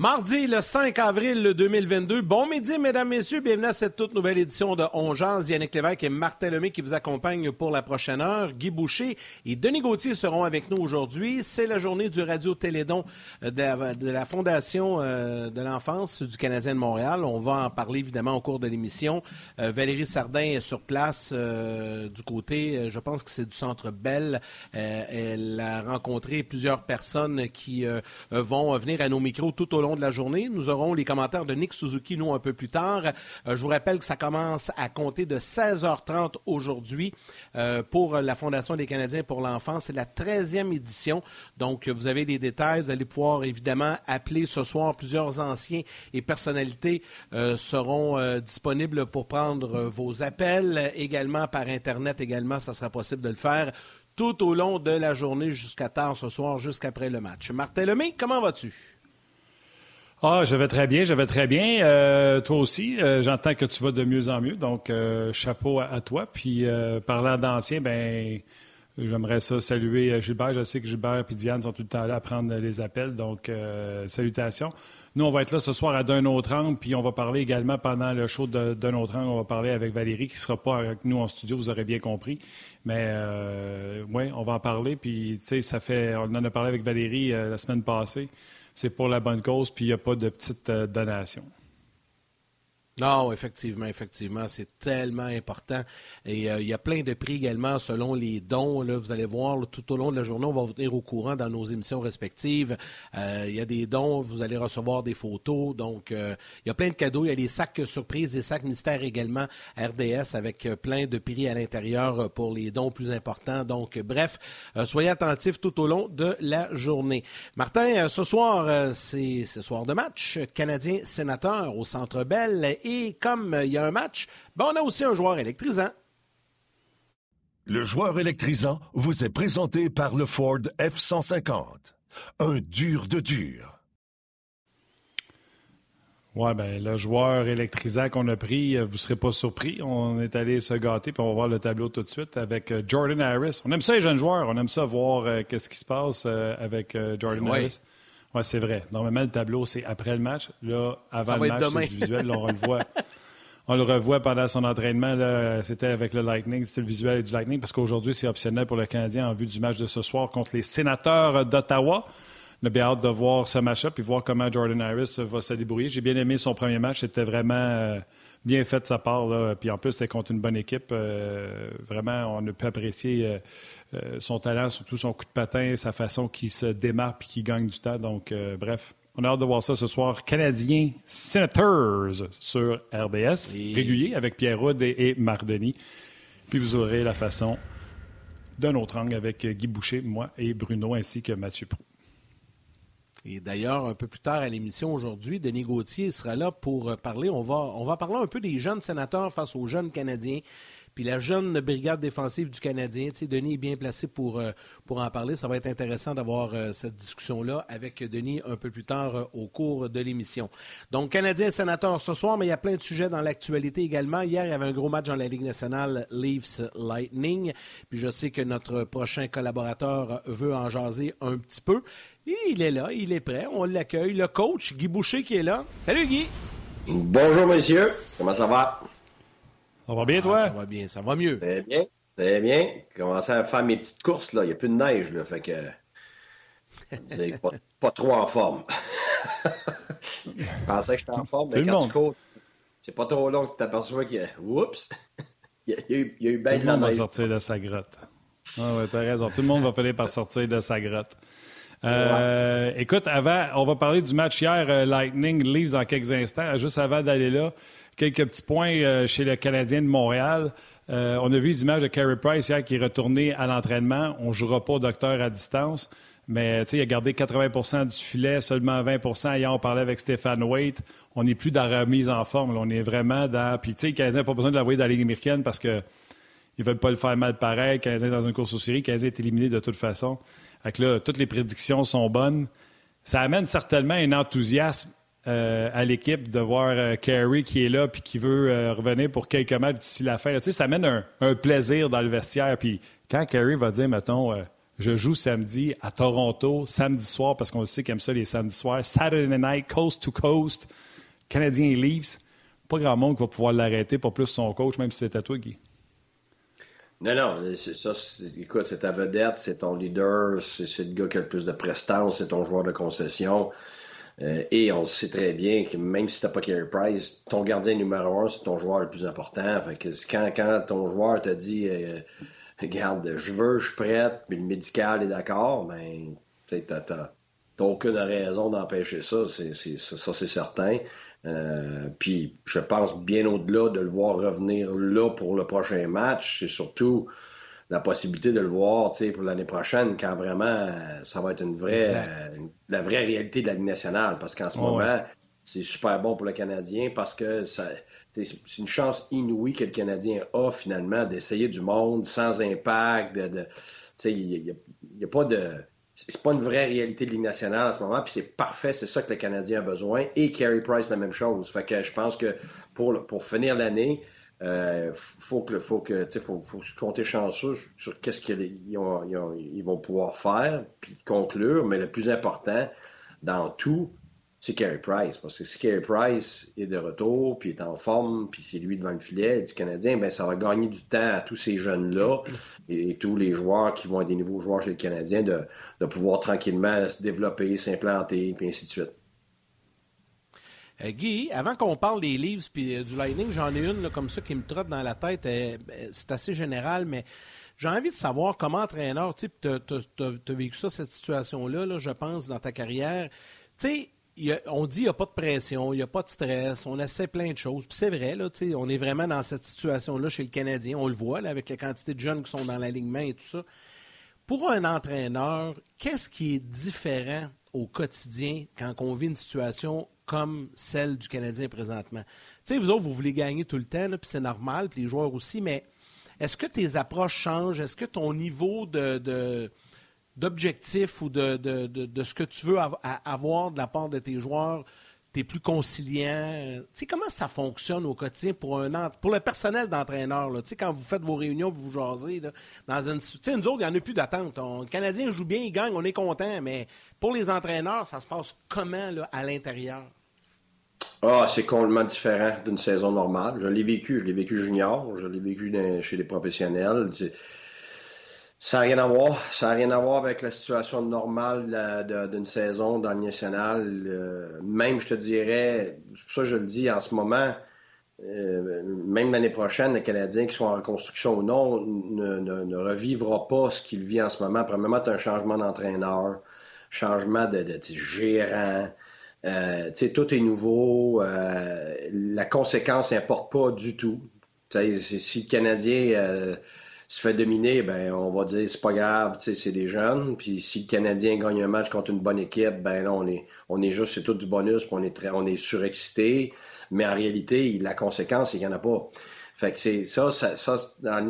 Mardi, le 5 avril 2022. Bon midi, mesdames, messieurs. Bienvenue à cette toute nouvelle édition de Ongeance. Yannick Lévesque et Martin Lemay qui vous accompagnent pour la prochaine heure. Guy Boucher et Denis Gauthier seront avec nous aujourd'hui. C'est la journée du Radio-Télédon de la, Fondation euh, de l'enfance du Canadien de Montréal. On va en parler évidemment au cours de l'émission. Euh, Valérie Sardin est sur place euh, du côté, je pense que c'est du Centre Bell. elle a rencontré plusieurs personnes qui vont venir à nos micros tout au long de la journée. Nous aurons les commentaires de Nick Suzuki, nous, un peu plus tard. Euh, je vous rappelle que ça commence à compter de 16h30 aujourd'hui euh, pour la Fondation des Canadiens pour l'enfance. C'est la 13e édition. Donc, vous avez les détails. Vous allez pouvoir, évidemment, appeler ce soir. Plusieurs anciens et personnalités euh, seront disponibles pour prendre vos appels. Également par Internet, également, ça sera possible de le faire tout au long de la journée jusqu'à tard ce soir, jusqu'après le match. Martin Lemay, comment vas-tu? Ah, je vais très bien, je vais très bien. Euh, toi aussi, euh, j'entends que tu vas de mieux en mieux, donc euh, chapeau à, toi. Puis parlant d'anciens, ben j'aimerais ça saluer Gilbert. Je sais que Gilbert et Diane sont tout le temps là à prendre les appels, donc salutations. Nous, on va être là ce soir à d'un autre angle, puis on va parler également pendant le show d'un autre angle. On va parler avec Valérie, qui ne sera pas avec nous en studio, vous aurez bien compris. Mais oui, on va en parler. Puis, tu sais, ça fait. On en a parlé avec Valérie la semaine passée c'est pour la bonne cause, puis il n'y a pas de petite euh, donation. Non, effectivement, effectivement, c'est tellement important. Et euh, il y a plein de prix également selon les dons. Vous allez voir tout au long de la journée, on va vous tenir au courant dans nos émissions respectives. Euh, il y a des dons, vous allez recevoir des photos. Donc, euh, il y a plein de cadeaux. Il y a des sacs surprises, des sacs mystères également RDS avec plein de prix à l'intérieur pour les dons plus importants. Donc, bref, soyez attentifs tout au long de la journée. Martin, ce soir, c'est ce soir de match. Canadien sénateur au Centre Bell. Comme euh, il y a un match, ben on a aussi un joueur électrisant. Le joueur électrisant vous est présenté par le Ford F-150. Un dur de dur. Oui, ben le joueur électrisant qu'on a pris, euh, vous ne serez pas surpris. On est allé se gâter, puis on va voir le tableau tout de suite avec euh, Jordan Harris. On aime ça, les jeunes joueurs. On aime ça voir qu'est-ce qui se passe avec Jordan Harris. Oui, c'est vrai. Normalement, le tableau, c'est après le match. Là, avant le match, c'est du visuel. on revoit. On le revoit pendant son entraînement. C'était avec le Lightning. C'était le visuel du Lightning parce qu'aujourd'hui, c'est optionnel pour le Canadien en vue du match de ce soir contre les sénateurs d'Ottawa. On a bien hâte de voir ce match-up et voir comment Jordan Harris va se débrouiller. J'ai bien aimé son premier match. C'était vraiment euh, bien fait de sa part. Là. Puis en plus, c'était contre une bonne équipe. Euh, vraiment, on a pu apprécier euh, son talent, surtout son coup de patin, sa façon qu'il se démarque et qu'il gagne du temps. Donc, euh, bref, on a hâte de voir ça ce soir. Canadien Senators sur RDS, régulier avec Pierre Rudd et, Marc Denis. Puis vous aurez la façon d'un autre angle avec Guy Boucher, moi et Bruno, ainsi que Mathieu Prou. Et d'ailleurs, un peu plus tard à l'émission aujourd'hui, Denis Gauthier sera là pour parler. On va, on va parler un peu des jeunes sénateurs face aux jeunes Canadiens puis la jeune brigade défensive du Canadien, tu Denis est bien placé pour, euh, pour en parler. Ça va être intéressant d'avoir euh, cette discussion-là avec Denis un peu plus tard euh, au cours de l'émission. Donc, Canadien sénateur ce soir, mais il y a plein de sujets dans l'actualité également. Hier, il y avait un gros match dans la Ligue nationale, Leafs Lightning. Puis je sais que notre prochain collaborateur veut en jaser un petit peu. Et il est là, il est prêt, on l'accueille. Le coach, Guy Boucher, qui est là. Salut Guy! Bonjour messieurs, comment ça va? Ça va bien, toi? Ah, ça va bien, ça va mieux. Très bien, très bien. Commencer à faire mes petites courses, là. Il n'y a plus de neige, là. Fait que. C'est pas, trop en forme. Je pensais que j'étais en forme, mais quand tu cours, c'est pas trop long que tu t'aperçois qu'il y a. Oups! il y a eu, il y a eu bien de la neige. va sortir de sa grotte. Ah ouais, t'as raison. Tout le monde va finir par sortir de sa grotte. Euh, écoute, avant, on va parler du match hier, euh, Lightning Leaves dans quelques instants. Juste avant d'aller là, quelques petits points euh, chez le Canadien de Montréal. on a vu les images de Carey Price hier qui est retourné à l'entraînement. On ne jouera pas au docteur à distance. Mais il a gardé 80% du filet, seulement 20 Hier, on parlait avec Stéphane Waite. On n'est plus dans la remise en forme. On est vraiment dans. Puis, tu sais, le Canadien n'a pas besoin de l'envoyer dans la Ligue américaine parce qu'ils ne veulent pas le faire mal pareil. Canadien est dans une course aux séries. Le Canadien est éliminé de toute façon. Fait là, toutes les prédictions sont bonnes. Ça amène certainement un enthousiasme euh, à l'équipe de voir euh, Carey qui est là puis qui veut euh, revenir pour quelques matchs d'ici la fin. Ça amène un, plaisir dans le vestiaire. Puis quand Carey va dire, mettons, je joue samedi à Toronto, samedi soir, parce qu'on sait qu'il aime ça les samedis soirs. Saturday night, coast to coast, Canadien Leafs. Pas grand monde qui va pouvoir l'arrêter, pas plus son coach, même si c'était toi, Guy. Non, non, ça, écoute, c'est ta vedette, c'est ton leader, c'est le gars qui a le plus de prestance, c'est ton joueur de concession. Euh, et on sait très bien que même si t'as pas Carey Price, ton gardien numéro un, c'est ton joueur le plus important. Fait que quand, quand ton joueur te dit euh, regarde, je veux, je prête, puis le médical est d'accord, ben, tu n'as aucune raison d'empêcher ça, ça c'est certain. Euh, puis je pense bien au-delà de le voir revenir là pour le prochain match, c'est surtout la possibilité de le voir pour l'année prochaine quand vraiment ça va être une vraie la vraie réalité de la Ligue nationale. Parce qu'en ce moment, c'est super bon pour le Canadien parce que ça, c'est une chance inouïe que le Canadien a finalement d'essayer du monde sans impact. De, il n'y a, pas de. C'est pas une vraie réalité de Ligue nationale en ce moment, puis c'est parfait, c'est ça que le Canadien a besoin. Et Carey Price, la même chose. Fait que je pense que pour, pour finir l'année, euh, faut que faut que faut, faut compter chanceux sur qu'est-ce qu'ils ils vont pouvoir faire puis conclure mais le plus important dans tout c'est Carey Price. Parce que si Carey Price est de retour, puis est en forme, puis c'est lui devant le filet du Canadien, ben ça va gagner du temps à tous ces jeunes-là et, tous les joueurs qui vont être des nouveaux joueurs chez le Canadien de, pouvoir tranquillement se développer, s'implanter, puis ainsi de suite. Euh, Guy, avant qu'on parle des livres puis euh, du Lightning, j'en ai une comme ça qui me trotte dans la tête. Euh, ben, c'est assez général, mais j'ai envie de savoir comment entraîneur, tu as, vécu ça, cette situation-là, là, je pense, dans ta carrière. Tu sais, on dit qu'il n'y a pas de pression, il n'y a pas de stress, on essaie plein de choses. Puis c'est vrai, là, on est vraiment dans cette situation-là chez le Canadien. On le voit avec la quantité de jeunes qui sont dans l'alignement et tout ça. Pour un entraîneur, qu'est-ce qui est différent au quotidien quand on vit une situation comme celle du Canadien présentement? Vous autres, vous voulez gagner tout le temps, puis c'est normal, puis les joueurs aussi, mais est-ce que tes approches changent? Est-ce que ton niveau de d'objectifs ou de, ce que tu veux avoir de la part de tes joueurs, tu es plus conciliant? Tu sais, comment ça fonctionne au quotidien pour, un, pour le personnel d'entraîneur? Tu sais, quand vous faites vos réunions vous jasez, là, dans une, tu sais, nous autres, il n'y en a plus d'attente. Le Canadien joue bien, il gagne, on est content, mais pour les entraîneurs, ça se passe comment à l'intérieur? Ah, c'est complètement différent d'une saison normale. Je l'ai vécu, je l'ai vécu junior, je l'ai vécu chez les professionnels. Ça n'a rien à voir. Ça n'a rien à voir avec la situation normale d'une saison dans le national. Euh, même, je te dirais, ça je le dis en ce moment, euh, même l'année prochaine, les Canadiens qui sont en reconstruction ou non ne, revivra pas ce qu'il vit en ce moment. Premièrement, tu as un changement d'entraîneur, changement de, gérant. Euh, tout est nouveau. Euh, la conséquence n'importe pas du tout. si le Canadien se fait dominer, ben on va dire c'est pas grave, c'est des jeunes. Puis si le Canadien gagne un match contre une bonne équipe, ben là on est on est juste c'est tout du bonus, on est très on est surexcité. Mais en réalité, la conséquence qu'il n'y en a pas. Fait que c'est ça, ça, ça dans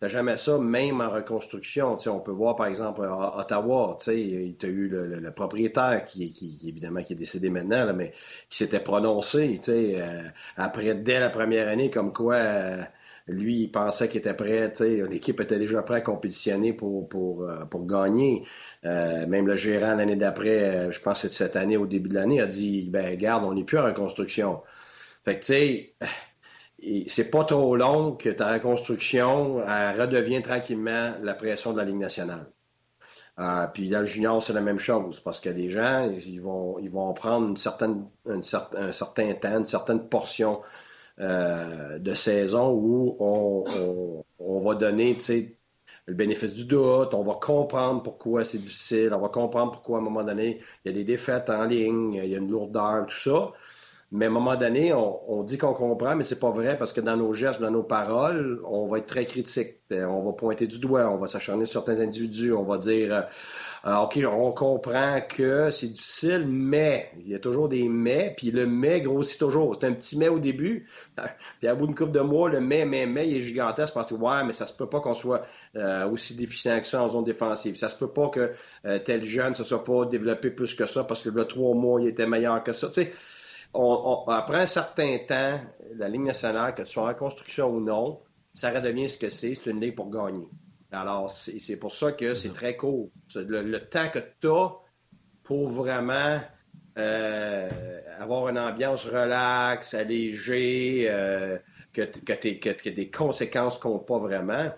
t'as jamais ça, même en reconstruction. on peut voir par exemple à Ottawa, tu sais, il y a eu le, propriétaire qui, qui, évidemment qui est décédé maintenant, mais qui s'était prononcé, euh, après dès la première année, comme quoi. Euh, lui, il pensait qu'il était prêt, l'équipe était déjà prête à compétitionner pour, pour, euh, pour gagner. Même le gérant l'année d'après, je pense que c'est cette année, au début de l'année, a dit ben garde, on n'est plus en reconstruction. Fait que tu sais, c'est pas trop long que ta reconstruction elle redevient tranquillement la pression de la Ligue nationale. puis dans le junior, c'est la même chose, parce que les gens, ils vont, ils vont prendre une certaine, un certain temps, une certaine portion euh, de saison où on, va donner le bénéfice du doute, on va comprendre pourquoi c'est difficile, on va comprendre pourquoi à un moment donné, il y a des défaites en ligne, il y a une lourdeur, tout ça. Mais à un moment donné, on, dit qu'on comprend, mais c'est pas vrai parce que dans nos gestes, dans nos paroles, on va être très critique. On va pointer du doigt, on va s'acharner sur certains individus, on va dire euh, ah, OK, on comprend que c'est difficile, mais il y a toujours des mais, puis le mais grossit toujours. C'est un petit mais au début, puis à bout d'une couple de mois, le mais, mais, mais, il est gigantesque parce que ouais, mais ça se peut pas qu'on soit euh, aussi déficient que ça en zone défensive. Ça se peut pas que euh, tel jeune ne soit pas développé plus que ça parce que le trois mois, il était meilleur que ça. On, après un certain temps, la Ligue nationale, que tu sois en construction ou non, ça redevient ce que c'est. C'est une ligue pour gagner. Alors, c'est pour ça que c'est très court. Le, temps que tu as pour vraiment euh, avoir une ambiance relaxe, allégée, euh, que, que, que, des conséquences comptent pas vraiment,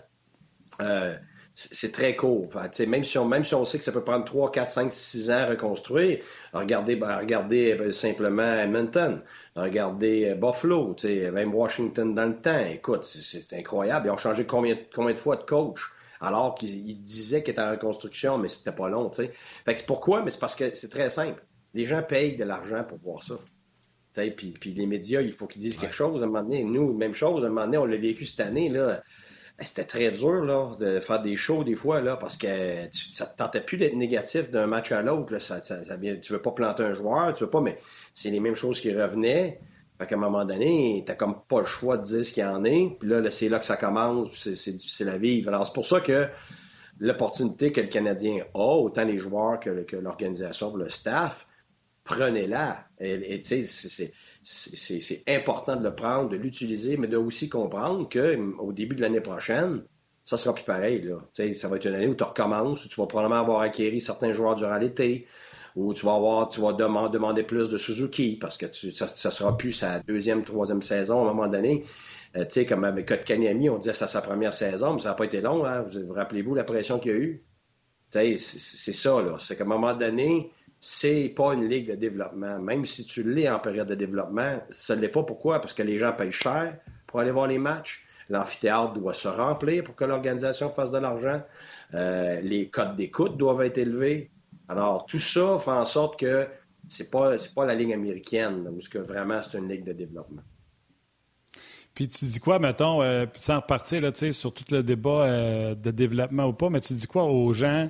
euh, c'est très court. même, si on, même si on sait que ça peut prendre 3, 4, 5, 6 ans à reconstruire, regardez, ben, regardez simplement Edmonton, regardez Buffalo, même Washington dans le temps. Écoute, c'est incroyable. Ils ont changé combien, combien de fois de coach? alors qu'il disait qu'il était en reconstruction, mais c'était pas long. Fait que pourquoi? Mais c'est parce que c'est très simple. Les gens payent de l'argent pour voir ça. Puis, puis les médias, il faut qu'ils disent quelque chose à un moment donné. Nous, même chose, à un moment donné, on l'a vécu cette année, là. C'était très dur de faire des shows des fois là, parce que ça ne tentait plus d'être négatif d'un match à l'autre. Ça, ça, ça, tu veux pas planter un joueur, tu veux pas, mais c'est les mêmes choses qui revenaient. Fait qu'à un moment donné, t'as comme pas le choix de dire ce qu'il y en est. Puis là, c'est là que ça commence, c'est difficile à vivre. Alors, c'est pour ça que l'opportunité que le Canadien a, autant les joueurs que, l'organisation, le staff, prenez-la. Et tu sais, c'est important de le prendre, de l'utiliser, mais de aussi comprendre qu'au début de l'année prochaine, ça sera plus pareil. Là. Ça va être une année où tu recommences, où tu vas probablement avoir acquéri certains joueurs durant l'été où tu vas avoir, tu vas demander, plus de Suzuki parce que ça, sera plus sa deuxième, troisième saison à un moment donné. Euh, tu sais, comme avec Kotkaniemi, on disait c'est sa première saison, mais ça n'a pas été long. Hein? Vous, rappelez-vous la pression qu'il y a eu? C'est ça, là. C'est qu'à un moment donné, c'est pas une ligue de développement. Même si tu l'es en période de développement, ça ne l'est pas. Pourquoi? Parce que les gens payent cher pour aller voir les matchs. L'amphithéâtre doit se remplir pour que l'organisation fasse de l'argent. Euh, les codes d'écoute doivent être élevés. Alors, tout ça fait en sorte que c'est pas, pas la ligne américaine, où que vraiment c'est une ligue de développement. Puis tu dis quoi, mettons, euh, sans repartir là, sur tout le débat euh, de développement ou pas, mais tu dis quoi aux gens?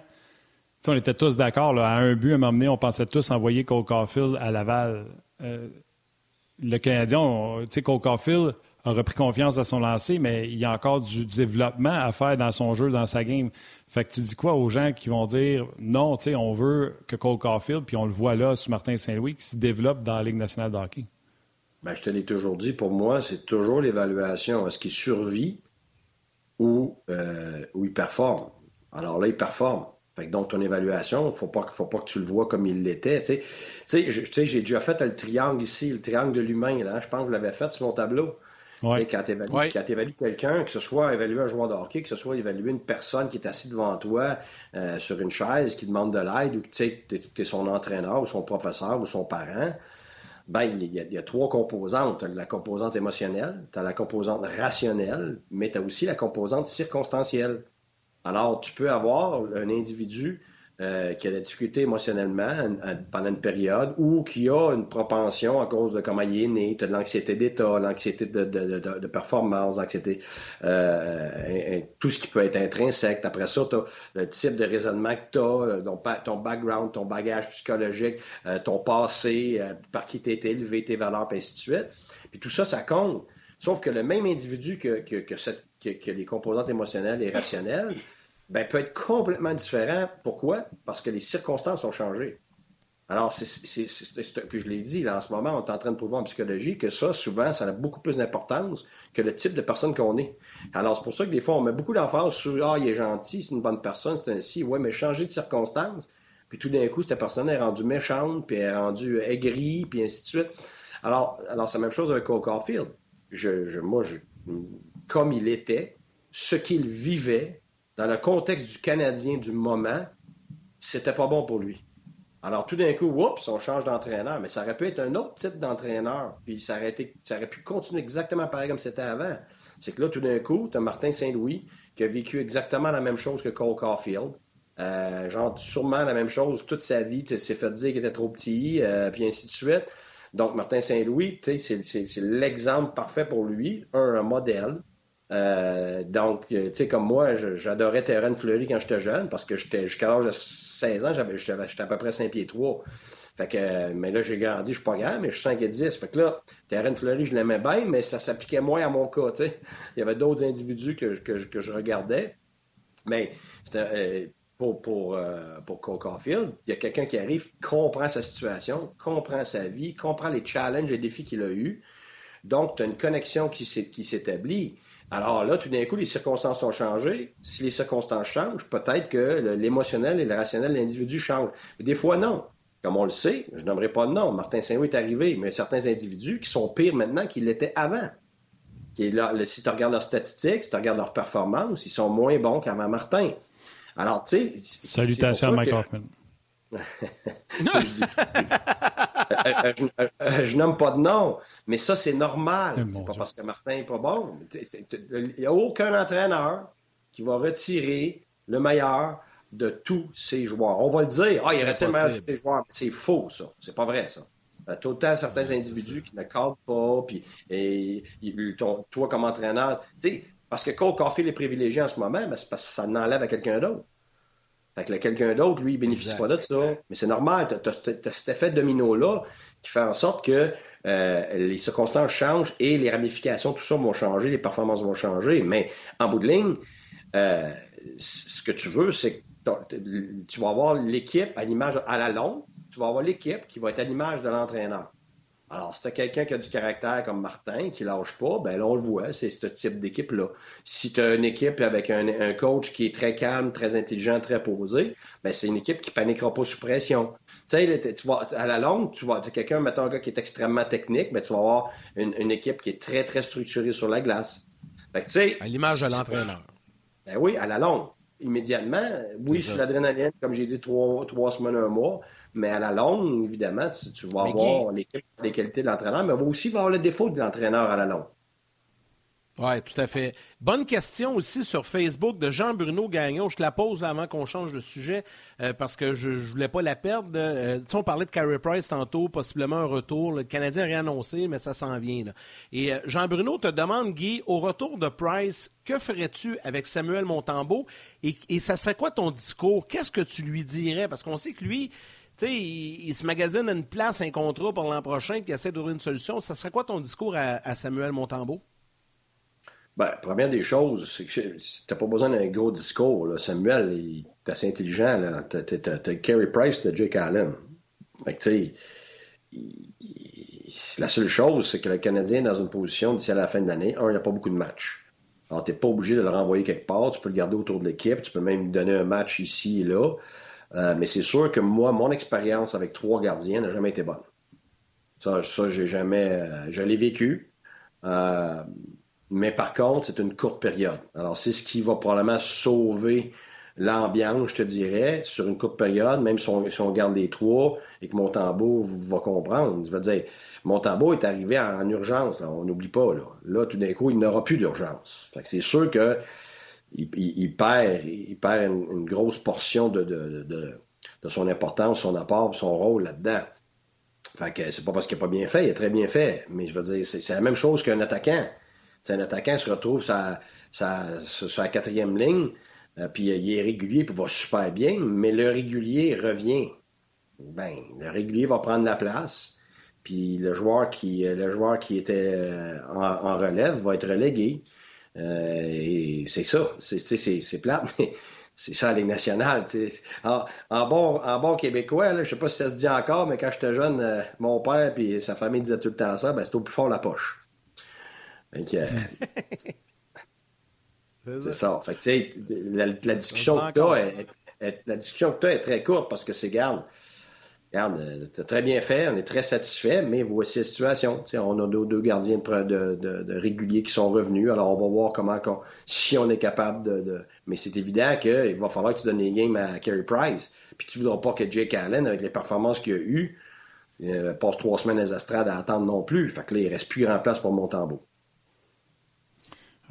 On était tous d'accord, à un but, à un moment donné, on pensait tous envoyer Cole Caulfield à Laval. Euh, le Canadien, Cole Caulfield, a repris confiance à son lancer, mais il y a encore du développement à faire dans son jeu, dans sa game. Fait que tu dis quoi aux gens qui vont dire non, on veut que Cole Caulfield, puis on le voit là sous Martin Saint-Louis, qui se développe dans la Ligue nationale de hockey? Bien, je te l'ai toujours dit, pour moi, c'est toujours l'évaluation. Est-ce qu'il survit ou, euh, ou il performe? Alors là, il performe. Fait que donc, ton évaluation, il ne faut pas, faut pas que tu le vois comme il l'était. Tu sais, j'ai déjà fait le triangle ici, le triangle de l'humain. Là, je pense que vous l'avez fait sur mon tableau. Quand tu évalues, quelqu'un, que ce soit évaluer un joueur de hockey, que ce soit évaluer une personne qui est assise devant toi euh, sur une chaise, qui demande de l'aide, ou que tu es, son entraîneur, ou son professeur, ou son parent, ben, il y, a, trois composantes. Tu as la composante émotionnelle, tu as la composante rationnelle, mais tu as aussi la composante circonstancielle. Alors, tu peux avoir un individu euh, qui a des difficultés émotionnellement pendant une période ou qui a une propension à cause de comment il est né, tu as de l'anxiété d'état, l'anxiété de, de, de, de, performance, l'anxiété, euh, tout ce qui peut être intrinsèque. Après ça, tu as le type de raisonnement que tu as, euh, ton, background, ton bagage psychologique, ton passé, par qui tu été élevé, tes valeurs, et ainsi de suite. Puis tout ça, ça compte. Sauf que le même individu que, que, que les composantes émotionnelles et rationnelles, ben, peut être complètement différent. Pourquoi? Parce que les circonstances ont changé. Alors, c'est, puis je l'ai dit, là, en ce moment, on est en train de prouver en psychologie que ça, souvent, ça a beaucoup plus d'importance que le type de personne qu'on est. Alors, c'est pour ça que des fois, on met beaucoup d'emphase sur Ah, il est gentil, c'est une bonne personne, c'est ainsi. Ouais, mais changer de circonstances, puis tout d'un coup, cette personne est rendue méchante, puis elle est rendue aigrie, puis ainsi de suite. Alors, alors c'est la même chose avec Cole Caulfield. Je, moi, comme il était, ce qu'il vivait, dans le contexte du Canadien du moment, c'était pas bon pour lui. Alors tout d'un coup, oups, on change d'entraîneur, mais ça aurait pu être un autre type d'entraîneur, puis ça aurait, ça aurait pu continuer exactement pareil comme c'était avant. C'est que là, tout d'un coup, tu as Martin Saint-Louis qui a vécu exactement la même chose que Cole Caulfield. Euh, genre, sûrement la même chose toute sa vie, s'est fait dire qu'il était trop petit, euh, puis ainsi de suite. Donc, Martin Saint-Louis, c'est l'exemple parfait pour lui, un, modèle. Euh, donc, tu sais, comme moi, j'adorais Terrain Fleury quand j'étais jeune, parce que j'étais jusqu'à l'âge de 16 ans, j'étais à peu près 5 pieds 3. Fait que, mais là, j'ai grandi, je suis pas grand, mais je suis 5 et 10. Fait que là, Terrain Fleury, je l'aimais bien, mais ça s'appliquait moins à mon cas. Il y avait d'autres individus que, que, je regardais. Mais c'était pour, pour, euh, pour. Il y a quelqu'un qui arrive, comprend sa situation, comprend sa vie, comprend les challenges et défis qu'il a eus. Donc, tu as une connexion qui s'établit. Alors là, tout d'un coup, les circonstances ont changé. Si les circonstances changent, peut-être que l'émotionnel et le rationnel de l'individu changent. des fois, non. Comme on le sait, je n'aimerais pas de nom. Martin Saint-Louis est arrivé, mais certains individus qui sont pires maintenant qu'ils l'étaient avant. Qui là, si tu regardes leurs statistiques, si tu regardes leurs performances, ils sont moins bons qu'avant Martin. Alors, tu sais. Salutations à Mike Hoffman. je, nomme pas de nom, mais ça, c'est normal. C'est pas parce que Martin n'est pas bon. Il n'y a aucun entraîneur qui va retirer le meilleur de tous ses joueurs. On va le dire. Ah, il retire le meilleur de ses joueurs. C'est faux, ça. C'est pas vrai, ça. A tout le temps certains individus qui ne cadrent pas, puis et, toi, comme entraîneur, tu sais, parce que Cole Caulfield est privilégié en ce moment, mais c'est parce que ça n'enlève à quelqu'un d'autre. Fait que quelqu'un d'autre, lui, il bénéficie pas de ça. Mais c'est normal. Tu as, cet effet domino-là qui fait en sorte que euh, les circonstances changent et les ramifications, tout ça vont changer, les performances vont changer. Mais en bout de ligne, euh, ce que tu veux, c'est que tu vas avoir l'équipe à l'image, à la longue, tu vas avoir l'équipe qui va être à l'image de l'entraîneur. Alors, si tu as quelqu'un qui a du caractère comme Martin, qui lâche pas, ben là, on le voit, c'est ce type d'équipe-là. Si tu as une équipe avec un, coach qui est très calme, très intelligent, très posé, ben c'est une équipe qui paniquera pas sous pression. Tu sais, tu vas, à la longue, tu vois, as quelqu'un, mettons un gars qui est extrêmement technique, ben tu vas avoir une, équipe qui est très, très structurée sur la glace. Fait que, à l'image de l'entraîneur. Ben oui, à la longue. Immédiatement, oui, sur l'adrénaline, comme j'ai dit, trois, trois semaines, un mois. Mais à la longue, évidemment, tu, vas avoir les, qualités de l'entraîneur, mais on va aussi avoir le défaut de l'entraîneur à la longue. Oui, tout à fait. Bonne question aussi sur Facebook de Jean-Bruno Gagnon. Je te la pose avant qu'on change de sujet euh, parce que je ne voulais pas la perdre. Euh, tu sais, on parlait de Carey Price tantôt, possiblement un retour. Le Canadien n'a rien annoncé, mais ça s'en vient. Et euh, Jean-Bruno te demande, Guy, au retour de Price, que ferais-tu avec Samuel Montembeau? Et, et ça serait quoi ton discours? Qu'est-ce que tu lui dirais? Parce qu'on sait que lui, tu sais, il, se magasine une place, un contrat pour l'an prochain, puis essaie de trouver une solution. Ça serait quoi ton discours à, Samuel Montembeau? Bien, première des choses, c'est que tu n'as pas besoin d'un gros discours. Samuel, il est assez intelligent. Tu as, Carey Price, tu as Jake Allen. tu sais, la seule chose, c'est que le Canadien est dans une position d'ici à la fin de l'année. Un, il n'y a pas beaucoup de matchs. Alors, tu n'es pas obligé de le renvoyer quelque part. Tu peux le garder autour de l'équipe. Tu peux même lui donner un match ici et là. Euh, mais c'est sûr que moi, mon expérience avec trois gardiens n'a jamais été bonne. Ça, ça j'ai jamais. Euh, je l'ai vécu. Euh, mais par contre, c'est une courte période. Alors, c'est ce qui va probablement sauver l'ambiance, je te dirais, sur une courte période, même si on, garde les trois et que Montembeau va comprendre. Je veux dire, Montembeau est arrivé en, urgence, on n'oublie pas. Là. là, tout d'un coup, il n'aura plus d'urgence. c'est sûr que il, perd, une, grosse portion de, son importance, son apport, son rôle là-dedans. Fait que c'est pas parce qu'il n'a pas bien fait, il a très bien fait. Mais je veux dire, c'est la même chose qu'un attaquant. un attaquant se retrouve sur la quatrième ligne, euh, puis il est régulier, puis va super bien, mais le régulier revient. Ben, le régulier va prendre la place, puis le joueur qui, le joueur qui était euh, en relève va être relégué. Euh, c'est ça. C'est plate, mais c'est ça, les nationales. En, en, bon, en bon québécois, je sais pas si ça se dit encore, mais quand j'étais jeune, euh, mon père et sa famille disaient tout le temps ça, ben, c'est au plus fort la poche. Euh, c'est ça. Fait la, la, discussion que tu as, la discussion que tu as est très courte parce que c'est, garde, regarde, euh, tu très bien fait, on est très satisfait, mais voici la situation. on a deux, gardiens de, réguliers qui sont revenus, alors on va voir comment, si on est capable de. Mais c'est évident qu'il va falloir que tu donnes les games à Carey Price, puis tu voudras pas que Jake Allen, avec les performances qu'il a eues, euh, passe trois semaines à les à attendre non plus. Fait que là, il reste plus grand place pour Montembeau.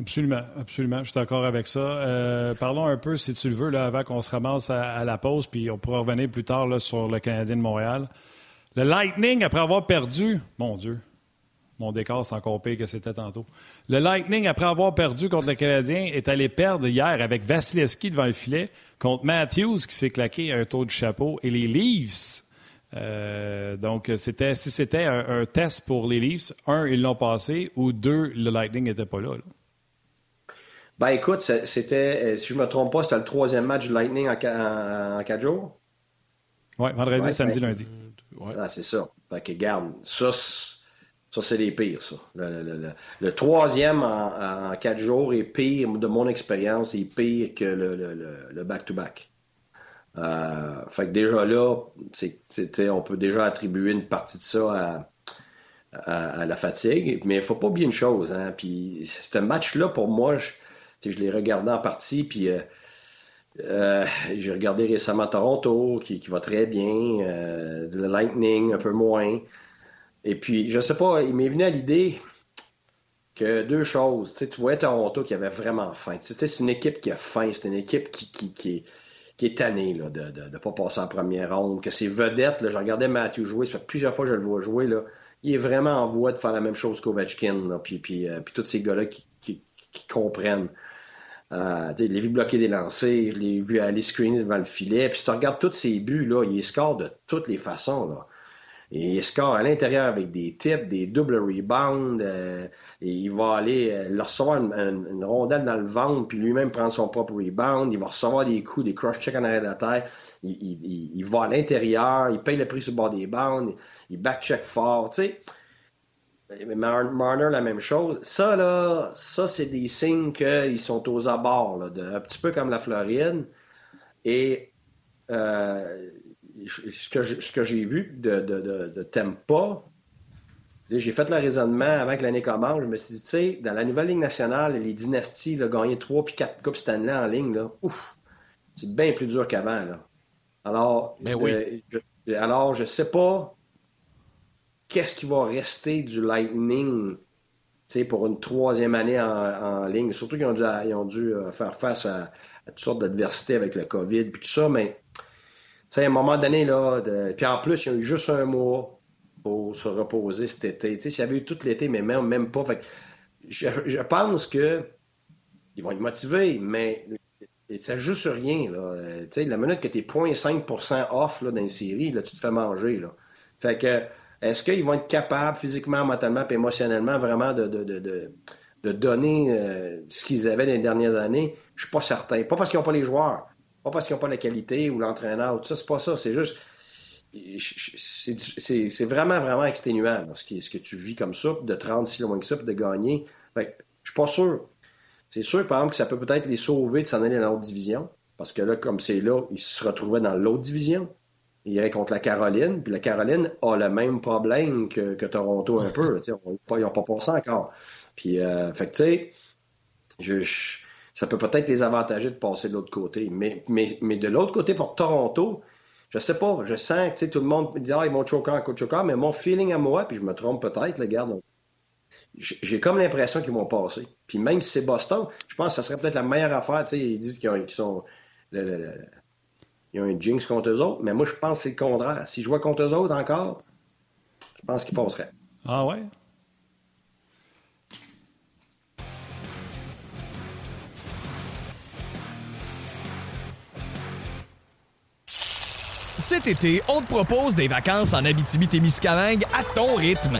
Absolument, absolument. Je suis d'accord avec ça. Euh, parlons un peu, si tu le veux, là, avant qu'on se ramasse à, la pause, puis on pourra revenir plus tard là, sur le Canadien de Montréal. Le Lightning, après avoir perdu, mon Dieu, mon décor, c'est encore pire que c'était tantôt. Le Lightning, après avoir perdu contre le Canadien, est allé perdre hier avec Vasilevski devant le filet contre Matthews qui s'est claqué un tour du chapeau et les Leafs. Euh, donc, c'était, si c'était un, test pour les Leafs, un, ils l'ont passé, ou deux, le Lightning n'était pas là. Ben écoute, c'était, euh, si je ne me trompe pas, c'était le troisième match du Lightning en, quatre jours. Oui, vendredi, samedi, ben, lundi. Ah, c'est ça. Fait que garde, ça, ça c'est les pires, ça. Le, troisième en, quatre jours est pire, de mon expérience, est pire que le back-to-back. Euh, fait que déjà là, on peut déjà attribuer une partie de ça à, la fatigue, mais il faut pas oublier une chose. Hein, puis ce match-là, pour moi, je, je l'ai regardé en partie, puis euh, euh, j'ai regardé récemment Toronto, qui, va très bien, le Lightning un peu moins. Et puis, je sais pas, il m'est venu à l'idée que deux choses. Tu vois Toronto qui avait vraiment faim. C'est une équipe qui a faim, c'est une équipe qui, qui, qui est tanné de ne pas passer en première ronde, que ses vedettes, là, je regardais Matthew jouer, ça fait plusieurs fois que je le vois jouer, là, il est vraiment en voie de faire la même chose qu'Ovechkin, puis, puis, euh, puis tous ces gars-là qui, qui, comprennent. Euh, je l'ai vu bloquer des lancers, je l'ai vu aller screener devant le filet, puis si tu regardes tous ces buts, là, il score de toutes les façons. Là. Il score à l'intérieur avec des tips, des doubles rebounds. Euh, et il va aller leur recevoir une, rondelle dans le ventre, puis lui-même prendre son propre rebound. Il va recevoir des coups, des cross-checks en arrière de la terre. Il, va à l'intérieur, il paye le prix sur le bord des bandes, il back-check fort. Tu sais, Marner, la même chose. Ça, là, ça, c'est des signes qu'ils sont aux abords, là, un petit peu comme la Floride. Et euh, ce que j'ai vu de, de, de, Tempa, j'ai fait le raisonnement avant que l'année commence. Je me suis dit, tu sais, dans la nouvelle Ligue nationale, les dynasties, là, gagner 3 puis 4 Coupes Stanley en ligne, là, ouf, c'est bien plus dur qu'avant. Alors, Mais oui. Euh, je, alors, je sais pas qu'est-ce qui va rester du Lightning pour une troisième année en, ligne? Surtout qu'ils ont dû, ils ont euh, faire face à, toutes sortes d'adversités avec le COVID puis tout ça, mais à un moment donné, là, puis en plus, il y a eu juste un mois pour se reposer cet été. S'il y avait eu tout l'été, mais même, même pas. Fait je, pense que ils vont être motivés, mais ça joue sur rien. Là. Sais, la minute que tu es 0.5% off là, dans une série, là, tu te fais manger. Là. Fait que, est-ce qu'ils vont être capables physiquement, mentalement et émotionnellement vraiment de, donner euh, ce qu'ils avaient dans les dernières années? Je suis pas certain. Pas parce qu'ils n'ont pas les joueurs. Pas parce qu'ils n'ont pas la qualité ou l'entraîneur, tout ça, c'est pas ça. C'est juste. C'est vraiment, vraiment exténuant ce, ce que tu vis comme ça, de 30 si loin que ça, puis de gagner. Fait je suis pas sûr. C'est sûr, par exemple, que ça peut peut-être les sauver de s'en aller dans l'autre division. Parce que là, comme c'est là, ils se retrouvaient dans l'autre division. Ils iraient contre la Caroline. Puis la Caroline a le même problème que, Toronto un peu. ils n'ont pas pour encore. Puis, euh, fait que, tu sais, je, ça peut peut-être les avantager de passer de l'autre côté. Mais, mais, mais de l'autre côté, pour Toronto, je sais pas, je sens que tout le monde dit Ah, ils vont choquer en choquer, mais mon feeling à moi, puis je me trompe peut-être, les gars, j'ai comme l'impression qu'ils vont passer. Puis même si c'est Boston, je pense que ça serait peut-être la meilleure affaire. Ils disent qu'ils sont. Ils ont un jinx contre eux autres, mais moi, je pense que c'est le contraire. Si je vois contre eux autres encore, je pense qu'ils passeraient. Ah ouais? Cet été, on te propose des vacances en Abitibi-Témiscamingue à ton rythme.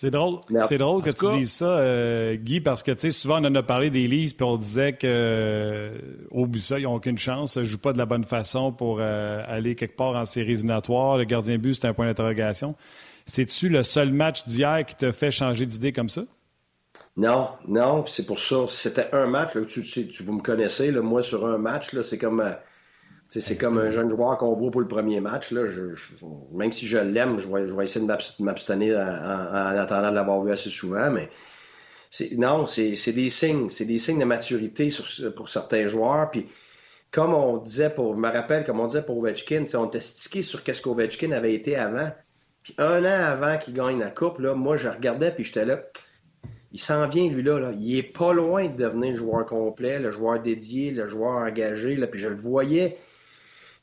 C'est drôle, c'est drôle que tu dises ça, euh, Guy, parce que tu sais, souvent on en a parlé des Leafs, puis on disait que euh, au bout ça, ils n'ont aucune chance, ils ne jouent pas de la bonne façon pour euh, aller quelque part en séries éliminatoires. Le gardien but, c'est un point d'interrogation. C'est-tu le seul match d'hier qui t'a fait changer d'idée comme ça? Non, non, c'est pour ça. C'était un match, là, tu, tu, vous me connaissez, là, moi, sur un match, c'est comme, euh, c'est comme un jeune joueur qu'on voit pour le premier match. Là, je, même si je l'aime, je vais, je vais essayer de m'abstenir en, en, attendant de l'avoir vu assez souvent, mais non, c'est des signes, c'est des signes de maturité sur, pour certains joueurs. Puis, comme on disait pour, je me rappelle, comme on disait pour Ovechkin, on était stické sur qu'est-ce qu'Ovechkin avait été avant. Puis un an avant qu'il gagne la coupe, là, moi, je regardais puis j'étais là il s'en vient, lui-là. Là. Il est pas loin de devenir le joueur complet, le joueur dédié, le joueur engagé. Là, puis je le voyais.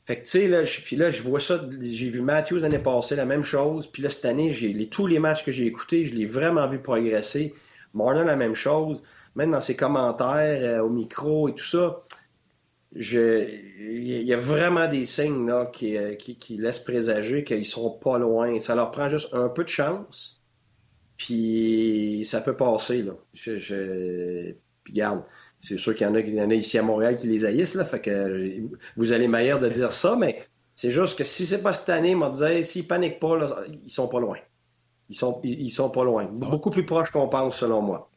Fait que, tu sais, là, puis là, je vois ça. J'ai vu Matthews l'année passée, la même chose. Puis là, cette année, j'ai tous les matchs que j'ai écoutés, je l'ai vraiment vu progresser. Marlon, la même chose. Même dans ses commentaires euh, au micro et tout ça. Je, il y a vraiment des signes là, qui, euh, qui, qui laissent présager qu'ils seront pas loin. Ça leur prend juste un peu de chance. Puis ça peut passer, là. Je, je... Puis garde, c'est sûr qu'il y, y, en a ici à Montréal qui les haïssent, là. Fait que vous allez meilleur de dire ça, mais c'est juste que si c'est pas cette année, on disait, s'ils paniquent pas, là, ils sont pas loin. Ils sont, ils, sont pas loin. Beaucoup plus proches qu'on pense, selon moi.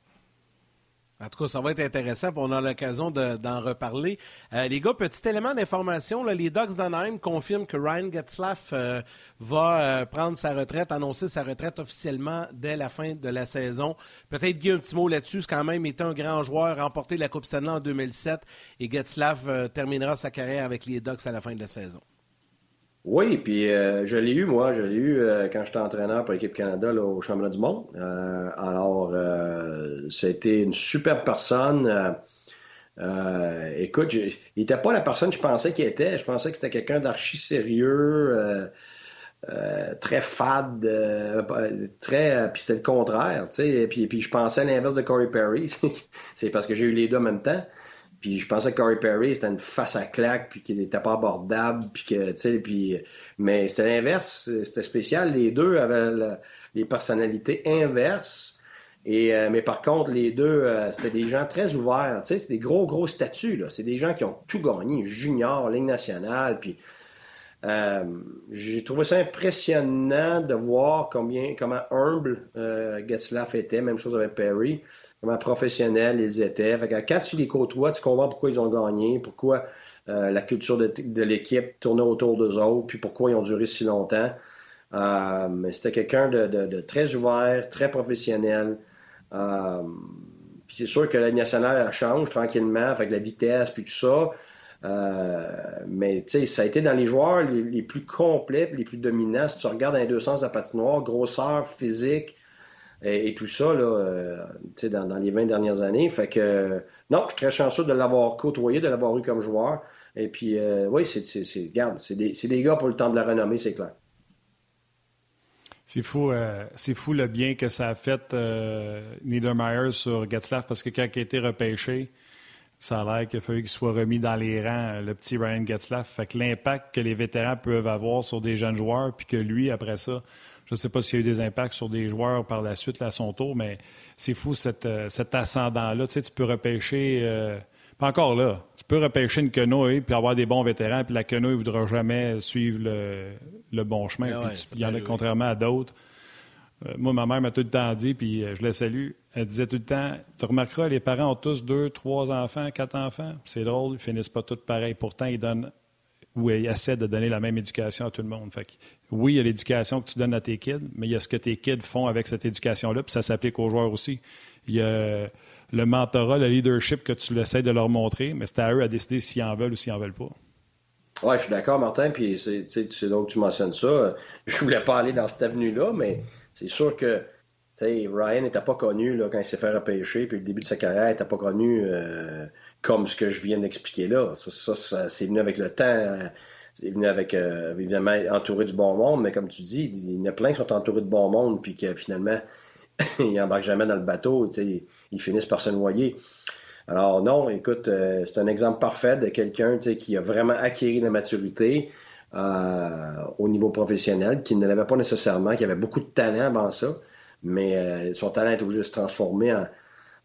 En tout cas, ça va être intéressant, on a l'occasion d'en reparler. Euh, les gars, petit élément d'information, les Ducks d'Anaheim confirment que Ryan Getzlaff euh, va euh, prendre sa retraite, annoncer sa retraite officiellement dès la fin de la saison. Peut-être Guy, un petit mot là-dessus, c'est quand même été un grand joueur, remporté la Coupe Stanley en 2007, et Getzlaff terminera sa carrière avec les Ducks à la fin de la saison. Oui, puis euh, je l'ai eu, moi, je l'ai eu euh, quand j'étais entraîneur pour l'équipe Canada au Championnat du Monde. Euh, alors, c'était une super personne. écoute, il n'était pas la personne que je pensais qu'il était. Je pensais que c'était quelqu'un d'archi sérieux, très fade, très. puis c'était le contraire, tu sais. Puis, puis je pensais à l'inverse de Corey Perry. C'est parce que j'ai eu les deux en même temps. Puis je pensais que Corey Perry, c'était une face à claque, puis qu'il n'était pas abordable, puis que, tu sais, puis... Mais c'était l'inverse, c'était spécial. Les deux avaient les personnalités inverses. Et, euh, mais par contre, les deux, euh, c'était des gens très ouverts. Tu sais, c'est des gros, gros statuts, là. C'est des gens qui ont tout gagné, junior, Ligue nationale, puis... Euh, j'ai trouvé ça impressionnant de voir combien, comment humble euh, Getzlaff était, même chose avec Perry comment professionnels ils étaient. quand tu les côtoies, tu comprends pourquoi ils ont gagné, pourquoi euh, la culture de, l'équipe tournait autour d'eux autres, puis pourquoi ils ont duré si longtemps. Euh, c'était quelqu'un de, très ouvert, très professionnel. Euh, c'est sûr que la nationale change tranquillement avec la vitesse puis tout ça. mais tu ça a été dans les joueurs les, plus complets, les plus dominants. Si tu regardes dans les deux sens de la patinoire, grosseur, physique, et, tout ça là, euh, dans, dans, les 20 dernières années. Fait que non, je suis très chanceux de l'avoir côtoyé, de l'avoir eu comme joueur. Et puis euh, oui, c'est, c'est, des, des gars pour le temps de la renommée, c'est clair. C'est fou, euh, c'est fou le bien que ça a fait Niedermeyer sur Getzlaff parce que quand il a été repêché, ça a l'air qu'il a fallu qu'il soit remis dans les rangs, le petit Ryan Getzlaff. Fait que l'impact que les vétérans peuvent avoir sur des jeunes joueurs, puis que lui, après ça, je ne sais pas s'il y a eu des impacts sur des joueurs par la suite, à son tour, mais c'est fou euh, cet ascendant-là. Tu sais, tu peux repêcher. Euh, pas encore là. Tu peux repêcher une quenouille puis avoir des bons vétérans, puis la quenouille ne voudra jamais suivre le, bon chemin. Ah il y en a contrairement à d'autres. Euh, moi, ma mère m'a tout le temps dit, puis je la salue. Elle disait tout le temps Tu remarqueras, les parents ont tous deux, trois enfants, quatre enfants. C'est drôle, ils finissent pas tous pareil. Pourtant, ils donnent ou ils essaient de donner la même éducation à tout le monde. Fait oui, il y a l'éducation que tu donnes à tes kids, mais il y a ce que tes kids font avec cette éducation-là, puis ça s'applique aux joueurs aussi. Il y a le mentorat, le leadership que tu essaies de leur montrer, mais c'est à eux à décider s'ils en veulent ou s'ils en veulent pas. Oui, je suis d'accord, Martin, puis c'est donc tu mentionnes ça. Je voulais pas aller dans cette avenue-là, mais c'est sûr que Ryan n'était pas connu quand il s'est fait repêcher, puis le début de sa carrière, n'était pas connu. Euh, comme ce que je viens d'expliquer là. Ça, ça, c'est venu avec le temps. C'est venu avec, euh, évidemment, entouré du bon monde, mais comme tu dis, il y en a plein qui sont entourés de bon monde, puis que finalement, ils n'embarquent jamais dans le bateau, ils, finissent par se noyer. Alors non, écoute, euh, c'est un exemple parfait de quelqu'un qui a vraiment acquis la maturité euh, au niveau professionnel, qui ne l'avait pas nécessairement, qui avait beaucoup de talent avant ça, mais son talent est obligé de se transformer en,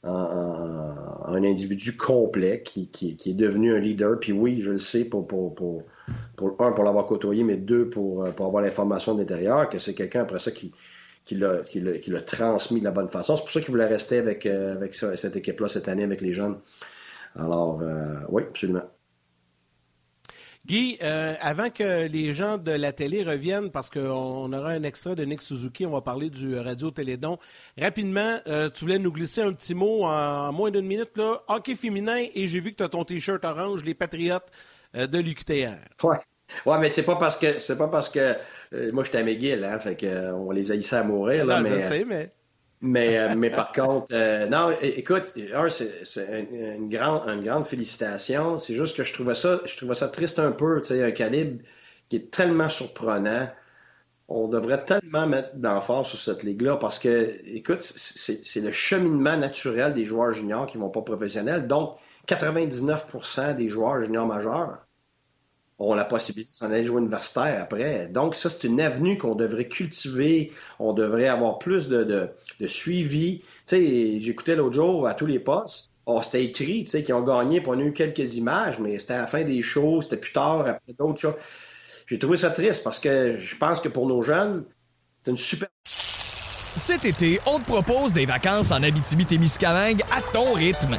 un individu complet qui, est devenu un leader. Puis oui, je le sais pour, pour, pour, un, pour l'avoir côtoyé, mais deux, pour, pour avoir l'information de l'intérieur, que c'est quelqu'un après ça qui, l'a transmis de la bonne façon. C'est pour ça qu'il voulait rester avec, euh, avec cette équipe-là cette année, avec les jeunes. Alors, euh, oui, absolument. Guy, euh, avant que les gens de la télé reviennent, parce qu'on aura un extrait de Nick Suzuki, on va parler du Radio Télédon. Rapidement, tu voulais nous glisser un petit mot en, moins d'une minute. Là. Hockey féminin, et j'ai vu que tu as ton T-shirt orange, les Patriotes de l'UQTR. Ouais. Ouais, mais c'est pas parce que c'est pas parce que euh, moi j'étais à McGill, hein, fait que euh, on les haïssait à mourir. Là, non, mais, je sais, mais. Mais, euh, mais par contre, non, écoute, c'est une, grande, une grande félicitation. C'est juste que je trouvais ça, je trouvais ça triste un peu, tu sais, un calibre qui est tellement surprenant. On devrait tellement mettre d'emphase sur cette ligue-là parce que, écoute, c'est le cheminement naturel des joueurs juniors qui vont pas professionnels. Donc, 99% des joueurs juniors majeurs ont la possibilité de s'en aller jouer universitaire après. Donc, ça, c'est une avenue qu'on devrait cultiver. On devrait avoir plus de, suivi. Tu sais, j'écoutais l'autre jour à tous les postes. Oh, c'était écrit, tu sais, qu'ils ont gagné, puis on a eu quelques images, mais c'était à la fin des shows, c'était plus tard, après d'autres choses. J'ai trouvé ça triste parce que je pense que pour nos jeunes, c'est une super. Cet été, on te propose des vacances en Abitibi-Témiscamingue à ton rythme.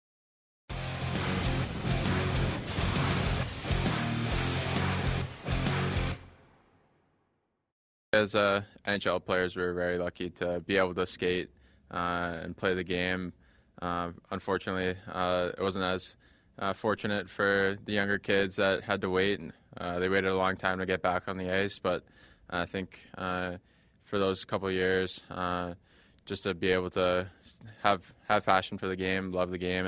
As uh, NHL players, we were very lucky to be able to skate uh, and play the game. Uh, unfortunately, uh, it wasn't as uh, fortunate for the younger kids that had to wait. And, they waited a long time to get back on the ice, but I think for those couple years, just to be able to have have passion for the game, love the game,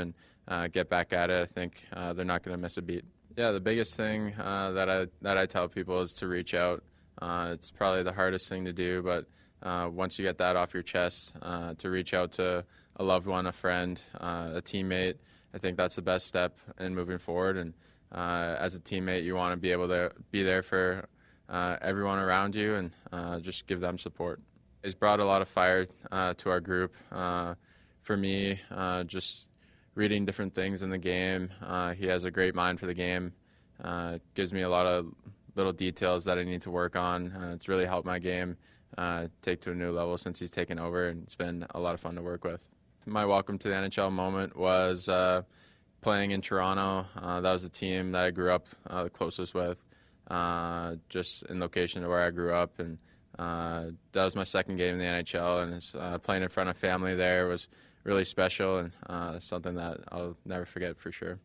and get back at it, I think they're not going to miss a beat. Yeah, the biggest thing that I that I tell people is to reach out. Uh, it's probably the hardest thing to do, but uh, once you get that off your chest, uh, to reach out to a loved one, a friend, uh, a teammate, I think that's the best step in moving forward. And uh, as a teammate, you want to be able to be there for uh, everyone around you and just give them support. He's brought a lot of fire to our group. for me, just reading different things in the game, he has a great mind for the game. gives me a lot of little details that I need to work on. Uh, it's really helped my game uh, take to a new level since he's taken over, and it's been a lot of fun to work with. My welcome to the NHL moment was uh, playing in Toronto. Uh, that was the team that I grew up uh, the closest with, just in location to where I grew up, and that was my second game in the NHL, and playing in front of family there was really special and something that I'll never forget for sure.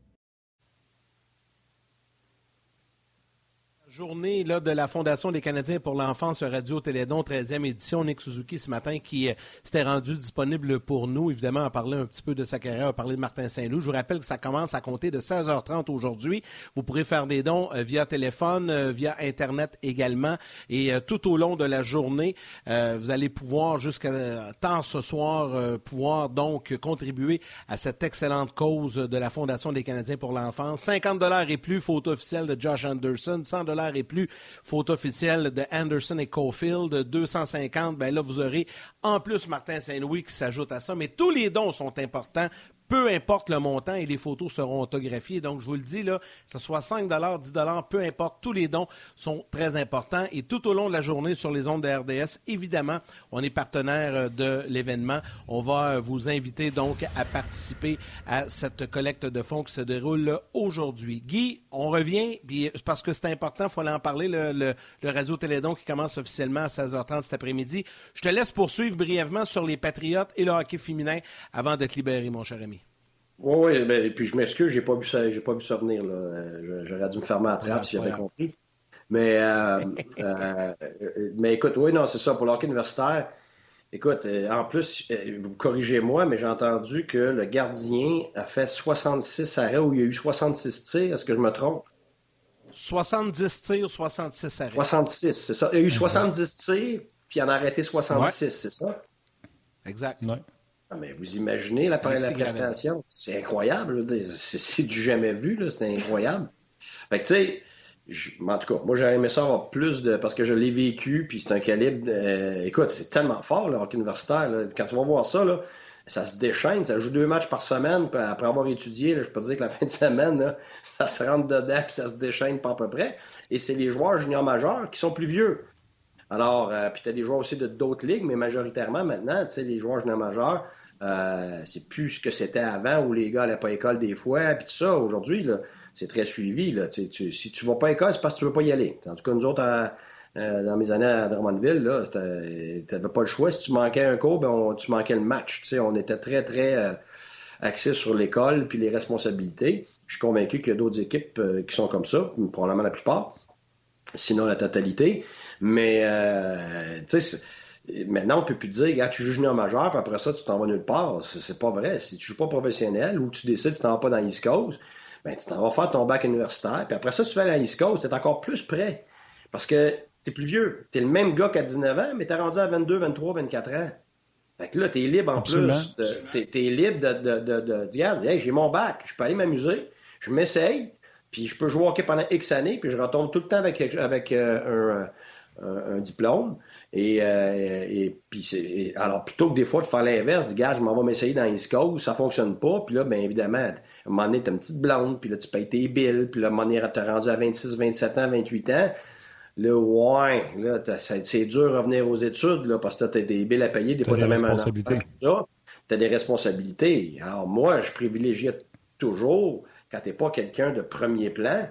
Journée là, de la Fondation des Canadiens pour l'enfance Radio Télédon, 13e édition. Nick Suzuki ce matin qui euh, s'était rendu disponible pour nous, évidemment, à parler un petit peu de sa carrière, à parler de Martin Saint-Loup. Je vous rappelle que ça commence à compter de 16h30 aujourd'hui. Vous pourrez faire des dons euh, via téléphone, euh, via Internet également. Et tout au long de la journée, vous allez pouvoir, jusqu'à temps ce soir, pouvoir donc contribuer à cette excellente cause de la Fondation des Canadiens pour l'enfance. 50 dollars et plus, photo officielle de Josh Anderson. 100 et plus, photo officielle de Anderson et Cofield, 250, ben là, vous aurez en plus Martin Saint-Louis qui s'ajoute à ça. Mais tous les dons sont importants peu importe le montant et les photos seront autographiées. Donc, je vous le dis, là, que ce soit 5 10 peu importe, tous les dons sont très importants. Et tout au long de la journée sur les ondes de RDS, évidemment, on est partenaire euh, de l'événement. On va euh, vous inviter donc à participer à cette collecte de fonds qui se déroule aujourd'hui. Guy, on revient, puis parce que c'est important, il faut en parler, le, le, le Radio Télédon qui commence officiellement à 16h30 cet après-midi. Je te laisse poursuivre brièvement sur les Patriotes et le hockey féminin avant de te libérer, mon cher ami. Oui, oui, ben, puis je m'excuse, j'ai pas vu ça, j'ai pas vu ça venir. Là. J'aurais dû me fermer à trappe si j'avais compris. Mais, euh, euh, mais écoute, oui, non, c'est ça. Pour l'hockey universitaire, écoute, euh, en plus, vous corrigez-moi, mais j'ai entendu que le gardien a fait 66 arrêts où il y a eu 66 tirs. Est-ce que je me trompe? 70 tirs, 66 arrêts. 66, c'est ça. Il y a eu 70 tirs, puis il en a arrêté 66, c'est ça? Exact. Ah, mais vous imaginez la, la prestation? C'est incroyable, c'est du jamais vu, c'est incroyable. Fait que, tu sais, en tout cas, moi, j'aurais aimé ça avoir plus de. Parce que je l'ai vécu, puis c'est un calibre. Euh, écoute, c'est tellement fort, le hockey universitaire. Quand tu vas voir ça, là, ça se déchaîne. Ça joue deux matchs par semaine. Puis après avoir étudié, je peux te dire que la fin de semaine, ça se rentre dedans, puis ça se déchaîne pas à peu près. Et c'est les joueurs juniors majeurs qui sont plus vieux. Alors, euh, puis tu as des joueurs aussi de d'autres ligues, mais majoritairement maintenant, tu sais, les joueurs juniors majeurs, euh, c'est plus ce que c'était avant où les gars n'allaient pas à l'école des fois, puis tout ça. Aujourd'hui, c'est très suivi. Là. Tu, tu, si tu vas pas à l'école, c'est parce que tu veux pas y aller. En tout cas, nous autres, euh, dans mes années à Drummondville, tu n'avais pas le choix. Si tu manquais un cours, ben, tu manquais le match. Tu sais, on était très, très euh, axés sur l'école puis les responsabilités. Je suis convaincu qu'il y a d'autres équipes qui sont comme ça, probablement la plupart, sinon la totalité. Mais, tu sais, Maintenant, on peut plus dire, tu joues junior majeur, puis après ça, tu t'en vas nulle part. C'est pas vrai. Si tu joues pas professionnel ou tu décides que tu t'en vas pas dans l'East Coast, ben, tu t'en vas faire ton bac universitaire. Puis après ça, si tu fais la East Coast, t'es encore plus prêt. Parce que t'es plus vieux. T'es le même gars qu'à 19 ans, mais t'es rendu à 22, 23, 24 ans. Fait que là, t'es libre en plus. T'es es libre de, de, de, de regarde, j'ai mon bac, je peux aller m'amuser, je m'essaye, puis je peux jouer au hockey pendant X années, puis je retombe tout le temps avec, avec euh, un, un, diplôme. Et, euh, et puis, alors, plutôt que des fois de faire l'inverse, gars, je m'en vais m'essayer dans East Coast, ça fonctionne pas. Puis là, bien évidemment, à un moment donné, t'as une petite blonde, puis là, tu payes tes billes, puis là, à un moment donné, t'as rendu à 26, 27 ans, 28 ans. Là, ouais, là, c'est dur de revenir aux études, là, parce que t'as des billes à payer, des fois, t'as même un T'as des responsabilités. Alors, moi, je privilégie toujours, quand t'es pas quelqu'un de premier plan,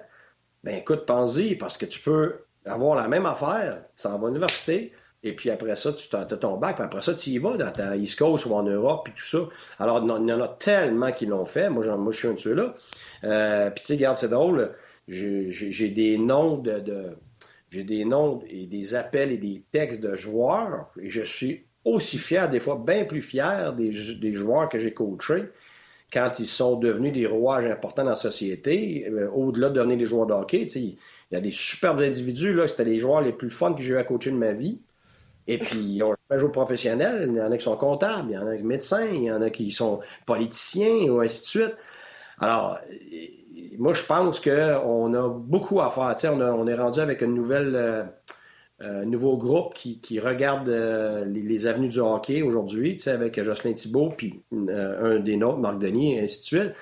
ben écoute, pense-y, parce que tu peux avoir la même affaire, ça va à l'université, et puis après ça, tu as ton bac, puis après ça, tu y vas dans ta East Coast ou en Europe, puis tout ça. Alors, il y en a tellement qui l'ont fait. Moi, moi, je suis un de ceux-là. Euh, puis tu sais, regarde, c'est drôle. J'ai des noms de, j'ai des noms et des appels et des textes de joueurs, et je suis aussi fier, des fois bien plus fier des, des joueurs que j'ai coachés quand ils sont devenus des rouages importants dans la société, euh, au-delà de devenir des joueurs de hockey. Il y a des superbes individus, là, c'était les joueurs les plus fun que j'ai eu à coacher de ma vie. Et puis, ils ont joué au professionnel. Il y en a qui sont comptables, il y en a qui sont médecins, il y en a qui sont politiciens, ou ainsi de suite. Alors, moi, je pense qu'on a beaucoup à faire. On, on, est rendu avec une nouvelle, euh, un nouveau groupe qui, qui regarde euh, les, avenues du hockey aujourd'hui, avec Jocelyn Thibault, puis euh, un des nôtres, Marc Denis, et ainsi de suite.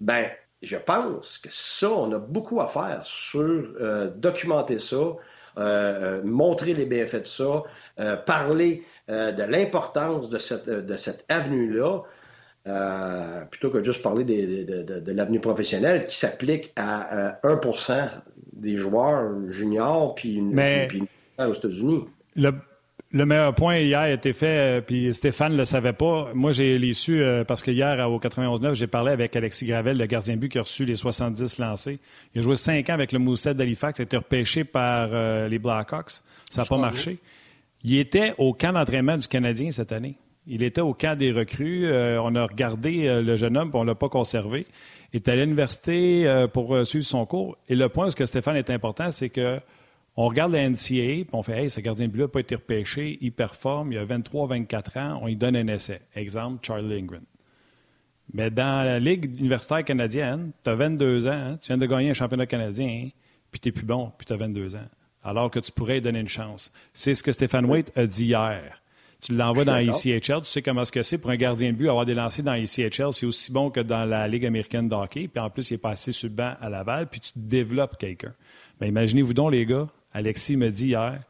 Ben, je pense que ça, on a beaucoup à faire sur documenter ça, euh, euh, montrer les bienfaits de ça, euh, parler de l'importance de cette, de cette avenue-là. plutôt que juste parler de, l'avenue professionnelle qui s'applique à 1% des joueurs juniors puis, une, puis aux États-Unis. Le meilleur point hier a été fait, euh, puis Stéphane ne le savait pas. Moi, j'ai su euh, parce que hier, au 91-9, j'ai parlé avec Alexis Gravel, le gardien but qui a reçu les 70 lancés. Il a joué cinq ans avec le Mousset d'Halifax, il a été repêché par euh, les Blackhawks. Ça n'a pas marché. Il était au camp d'entraînement du Canadien cette année. Il était au camp des recrues. on a regardé le jeune homme, puis on ne l'a pas conservé. Il est à l'université pour suivre son cours. Et le point, ce que Stéphane est important, c'est que on regarde la NCAA, puis on fait Hey, ce gardien de but n'a pas été repêché, il performe, il a 23-24 ans, on lui donne un essai. Exemple, Charlie Lindgren. Mais dans la Ligue universitaire canadienne, tu as 22 ans, hein, tu viens de gagner un championnat canadien, puis tu n'es plus bon, puis tu as 22 ans. Alors que tu pourrais lui donner une chance. C'est ce que Stéphane Waite a dit hier. Tu l'envoies dans l'ECHL, tu sais comment ce que c'est pour un gardien de but avoir des lancers dans l'ECHL, c'est aussi bon que dans la Ligue américaine de hockey, puis en plus, il est passé sur le banc à Laval, puis tu développes quelqu'un. Mais imaginez-vous donc, les gars, Alexis me dit hier,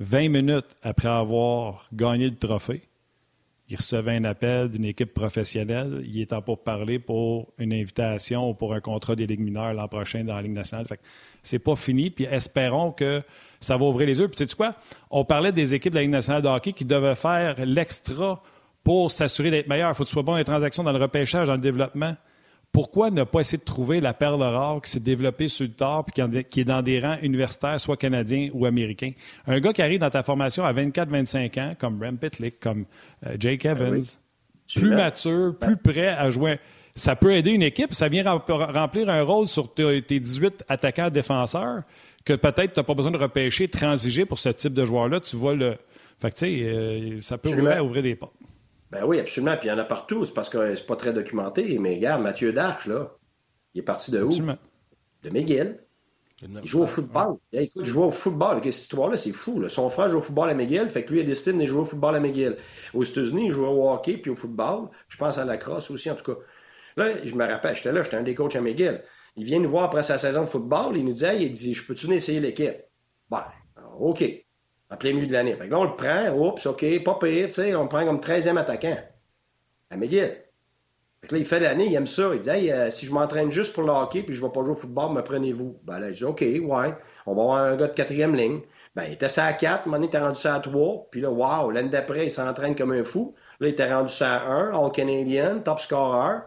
20 minutes après avoir gagné le trophée, il recevait un appel d'une équipe professionnelle. Il est en pour parler pour une invitation ou pour un contrat des Ligues mineures l'an prochain dans la Ligue nationale. Fait c'est pas fini. Puis espérons que ça va ouvrir les yeux. Puis sais-tu quoi? On parlait des équipes de la Ligue nationale de hockey qui devaient faire l'extra pour s'assurer d'être meilleurs. Il faut que tu sois bon dans les transactions, dans le repêchage, dans le développement pourquoi ne pas essayer de trouver la perle rare qui s'est développée sur le tard et qui est dans des rangs universitaires, soit canadiens ou américains? Un gars qui arrive dans ta formation à 24-25 ans, comme Rem Pitlick, comme euh, Jake ben Evans, plus mature, plus prêt à jouer. Ça peut aider une équipe, ça vient remplir un rôle sur tes 18 attaquants défenseurs que peut-être tu n'as pas besoin de repêcher, transiger pour ce type de joueur-là. Tu vois le. Fait que, tu sais, euh, ça peut ouvrir, ouvrir des portes. Ben oui, absolument. Puis il y en a partout. C'est parce que c'est pas très documenté. Mais regarde, Mathieu Darche, là, il est parti de où? De McGill. Il joue au football. écoute, je joue au football. Cette histoire-là, c'est fou. Son frère joue au football à McGill, fait que lui a décidé de jouer au football à McGill. Aux États-Unis, il joue au hockey puis au football. Je pense à la crosse aussi, en tout cas. Là, je me rappelle, j'étais là, j'étais un des coachs à McGill. Il vient nous voir après sa saison de football, il nous dit, il dit, je peux-tu essayer l'équipe? Ben, OK. En plein milieu de l'année. Là, on le prend, oups, OK, pas pire, tu sais, on le prend comme 13e attaquant à McGill. Fait que là, il fait l'année, il aime ça. Il dit hey, euh, si je m'entraîne juste pour le hockey puis je ne vais pas jouer au football, me prenez-vous. Ben là, il dit OK, ouais, on va avoir un gars de quatrième ligne. Ben, il était ça à 4, moment il était rendu ça à 3. Puis là, wow, l'année d'après, il s'entraîne comme un fou. Là, il était rendu ça à 1, All Canadian, top scorer.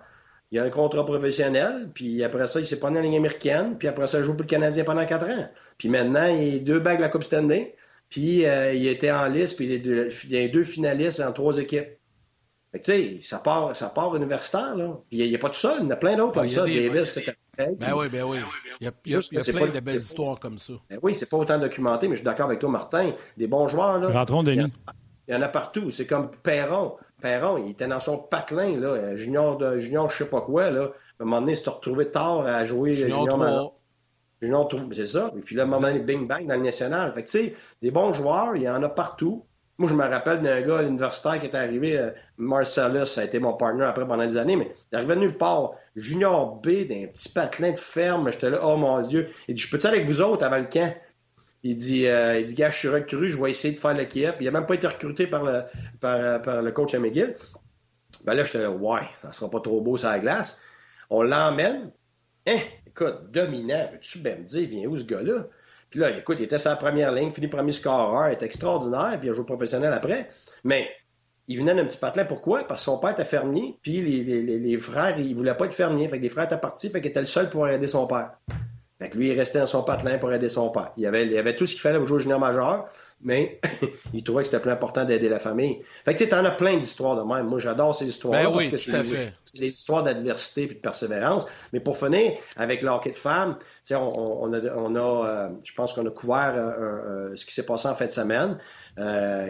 Il a un contrat professionnel, puis après ça, il s'est pris en ligne américaine, puis après ça, il joue pour le Canadien pendant 4 ans. Puis maintenant, il a deux bagues de la Coupe Stanley, puis euh, il était en liste, puis il y a deux finalistes dans trois équipes tu sais, ça part, ça part universitaire, là. il n'y a, pas tout seul, il y en a plein d'autres comme ça. Davis, c'est Ben oui, ben oui. Il y a, il y a, il y a plein de belles histoires comme ça. Ben oui, c'est pas autant documenté, mais je suis d'accord avec toi, Martin. Des bons joueurs, là. Rentrons, Denis. Il y en a partout. C'est comme Perron. Perron, il était dans son patelin, là, junior, de, junior je sais pas quoi, là. À un moment donné, il s'est retrouvé tard à jouer junior, junior Junior c'est ça. Et puis là, moment bing bang dans le national. Fait que, tu sais, des bons joueurs, il y en a partout. Moi, je me rappelle d'un gars universitaire qui est arrivé, euh, Marcellus, ça a été mon partner après pendant des années, mais il est de nulle part, junior B, d'un petit patelin de ferme. J'étais là, oh mon Dieu. Il dit, je peux-tu avec vous autres avant le camp? Il dit, euh, il dit, gars, je suis recru, je vais essayer de faire le l'équipe. Il n'a même pas été recruté par le, par, euh, par le coach à McGill. Ben là, j'étais là, ouais, ça sera pas trop beau sur la glace. On l'emmène. Hein, écoute, dominant, veux-tu bien me dire, viens où ce gars-là? Puis là, écoute, il était la première ligne, fini premier scoreur, il était extraordinaire, puis il a joué professionnel après. Mais il venait d'un petit patelin. Pourquoi? Parce que son père était fermier, puis les, frères, ils voulaient pas être fermiers. Fait que les frères étaient partis, fait qu'il était le seul pour aider son père. Fait que lui, il restait dans son patelin pour aider son père. Il avait, il avait tout ce qu'il fallait pour jouer au junior majeur mais il trouvait que c'était plus important d'aider la famille. Fait que tu sais, en as plein d'histoires de même. Moi, j'adore ces histoires-là ben parce que c'est les, histoires d'adversité et de persévérance. Mais pour finir, avec l'hockey de femmes, tu sais, on, a, on a euh, je pense qu'on a couvert euh, euh, ce qui s'est passé en fin de semaine,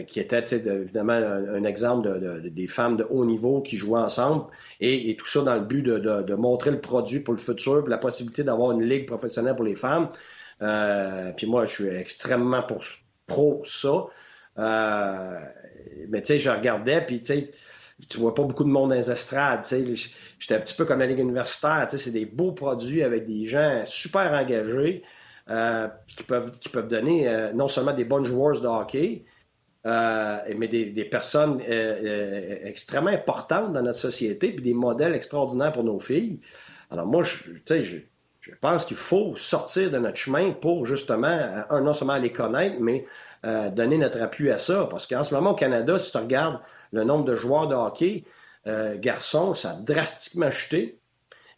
qui était, évidemment, un, exemple de, des femmes de haut niveau qui jouaient ensemble et, tout ça dans le but de, montrer le produit pour le futur, pour la possibilité d'avoir une ligue professionnelle pour les femmes. puis moi, je suis extrêmement pour pro ça. Euh, mais tu sais, je regardais, puis tu sais, tu vois pas beaucoup de monde dans les estrades. J'étais un petit peu comme la Ligue universitaire. C'est des beaux produits avec des gens super engagés euh, qui, peuvent, qui peuvent donner euh, non seulement des bonnes joueurs de hockey, mais des, personnes extrêmement importantes dans notre société, puis des modèles extraordinaires pour nos filles. Alors moi, je, tu sais, je, je pense qu'il faut sortir de notre chemin pour justement, euh, non seulement les connaître, mais euh, donner notre appui à ça. Parce qu'en ce moment, au Canada, si tu regardes le nombre de joueurs de hockey euh, garçons, ça a drastiquement chuté.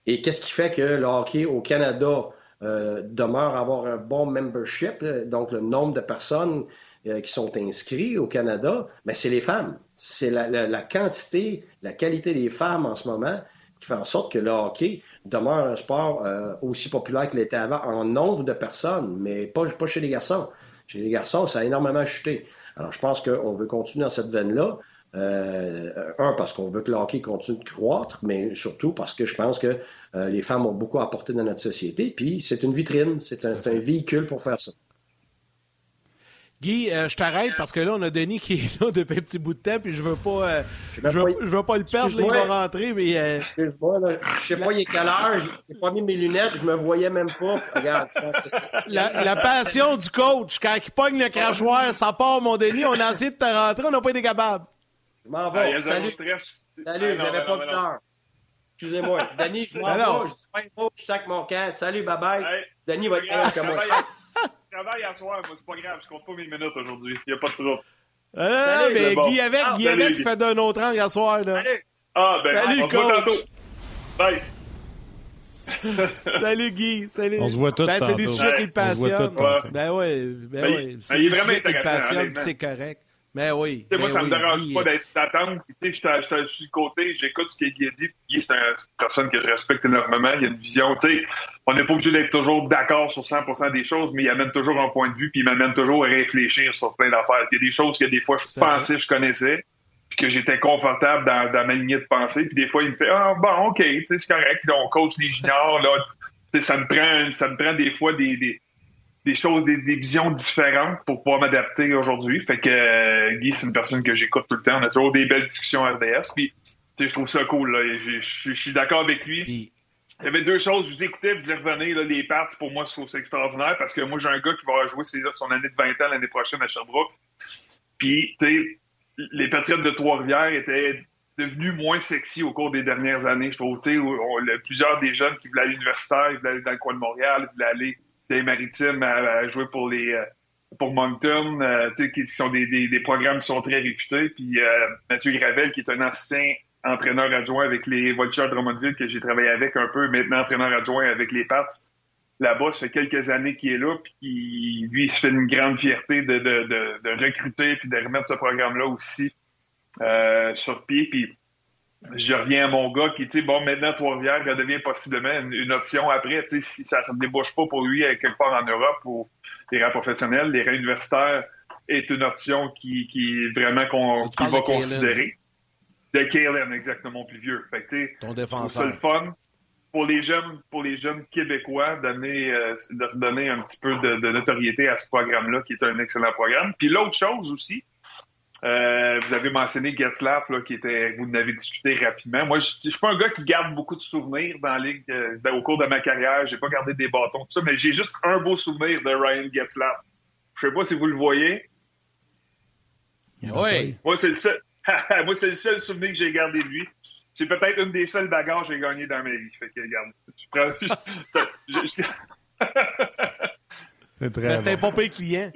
Et qu'est-ce qui fait que le hockey au Canada demeure avoir un bon membership, donc le nombre de personnes qui sont inscrits au Canada, mais ben, c'est les femmes. C'est la, quantité, la qualité des femmes en ce moment qui fait en sorte que le hockey demeure un sport euh, aussi populaire qu'il était avant en nombre de personnes, mais pas, pas chez les garçons. Chez les garçons, ça a énormément chuté. Alors, je pense qu'on veut continuer dans cette veine-là. Euh, un, parce qu'on veut que le hockey continue de croître, mais surtout parce que je pense que euh, les femmes ont beaucoup apporté dans notre société. Puis, c'est une vitrine, c'est un véhicule pour faire ça. Guy, euh, je t'arrête parce que là, on a Denis qui est là depuis un petit bout de temps, puis je veux pas, euh, je, veux, je, veux, pas le perdre, là, il va rentrer, mais... Euh... Excuse-moi, là, je sais pas il est quelle heure, j'ai pas mis mes lunettes, je me voyais même pas. Regarde, je pense que la, la passion du coach, quand il pogne le crachoir, ça part, mon Denis, on a essayé de te rentrer, on n'a pas été capable. Je m'en vais, ah, salut. Salut, j'avais pas vu l'heure. Excusez-moi. Denis, je m'en vais, je dis pas un mot, je sac mon camp. Salut, bye-bye. Denis va être comme moi travaille à soir, moi, c'est pas grave, je compte pas mes minutes aujourd'hui. Il n'y a pas de trouble. Ah, mais Guy avec, ah, Guy avec, fait d'un autre angle à soir, là. Salut. Ah, ben, salut, on se voit tantôt. Bye. salut Guy, salut. On se voit tous ben, C'est des sujets qui le passionnent. Ben oui, ben, ben oui. C'est des sujets qui le passionnent, c'est correct. Mais ben oui. moi, ben ça oui, me dérange pas d'attendre. Je suis le côté, j'écoute ce qu'il a dit. C'est une personne que je respecte énormément. Il a une vision. sais, on n'est pas obligé d'être toujours d'accord sur 100% des choses, mais il amène toujours un point de vue, puis il m'amène toujours à réfléchir sur plein d'affaires. Il y a des choses que des fois je pensais que je connaissais, que j'étais confortable dans, ma lignée de pensée. Puis des fois, il me fait Ah bon, OK, c'est correct, on coach les juniors, là, ça me prend ça me prend des fois des, des, choses, des, visions différentes pour pouvoir m'adapter aujourd'hui. Fait que euh, Guy, c'est une personne que j'écoute tout le temps. On a toujours des belles discussions RDS. Puis je trouve ça cool. Je suis d'accord avec lui. Il y avait deux choses. Je vous écoutais, je voulais revenir. Là, les parts, pour moi, c'est extraordinaire parce que moi, j'ai un gars qui va jouer son année de 20 ans l'année prochaine à Sherbrooke. Puis, tu sais, les Patriotes de Trois-Rivières étaient devenus moins sexy au cours des dernières années. Je trouve, tu sais, plusieurs des jeunes qui voulaient aller à l'universitaire, ils voulaient aller dans le coin de Montréal, ils voulaient aller les maritimes à, jouer pour les euh, pour Moncton, euh, qui sont des, des, programmes qui sont très réputés. Puis euh, Mathieu Gravel, qui est un ancien entraîneur adjoint avec les Vultures de Drummondville que j'ai travaillé avec un peu, maintenant entraîneur adjoint avec les Pats. Là-bas, ça fait quelques années qu'il est là, puis lui, il se fait une grande fierté de, de, de, de recruter puis de remettre ce programme-là aussi euh, sur pied. Puis je reviens à mon gars qui, tu sais, bon, maintenant, Trois-Rivières devient possiblement une, option après, tu sais, si ça ne débouche pas pour lui quelque part en Europe ou les rangs professionnels, les rangs universitaires est une option qui, qui vraiment qu'on va considérer de Kalen, exactement, plus vieux. Fait que, Ton défenseur. C'est le fun pour les jeunes, pour les jeunes Québécois, donner, euh, de donner un petit peu de, notoriété à ce programme-là, qui est un excellent programme. Puis l'autre chose aussi, euh, vous avez mentionné Getzlaff, là, qui était, vous en avez discuté rapidement. Moi, je, je suis pas un gars qui garde beaucoup de souvenirs dans la ligue euh, au cours de ma carrière. J'ai pas gardé des bâtons, tout ça, mais j'ai juste un beau souvenir de Ryan Getzlaff. Je sais pas si vous le voyez. Oui. Moi, c'est le seul. Moi, c'est le seul souvenir que j'ai gardé de lui. C'est peut-être une des seules bagarres que j'ai gagnées dans ma vie. Fait que, regarde, tu prends... c'est très C'était un pas client.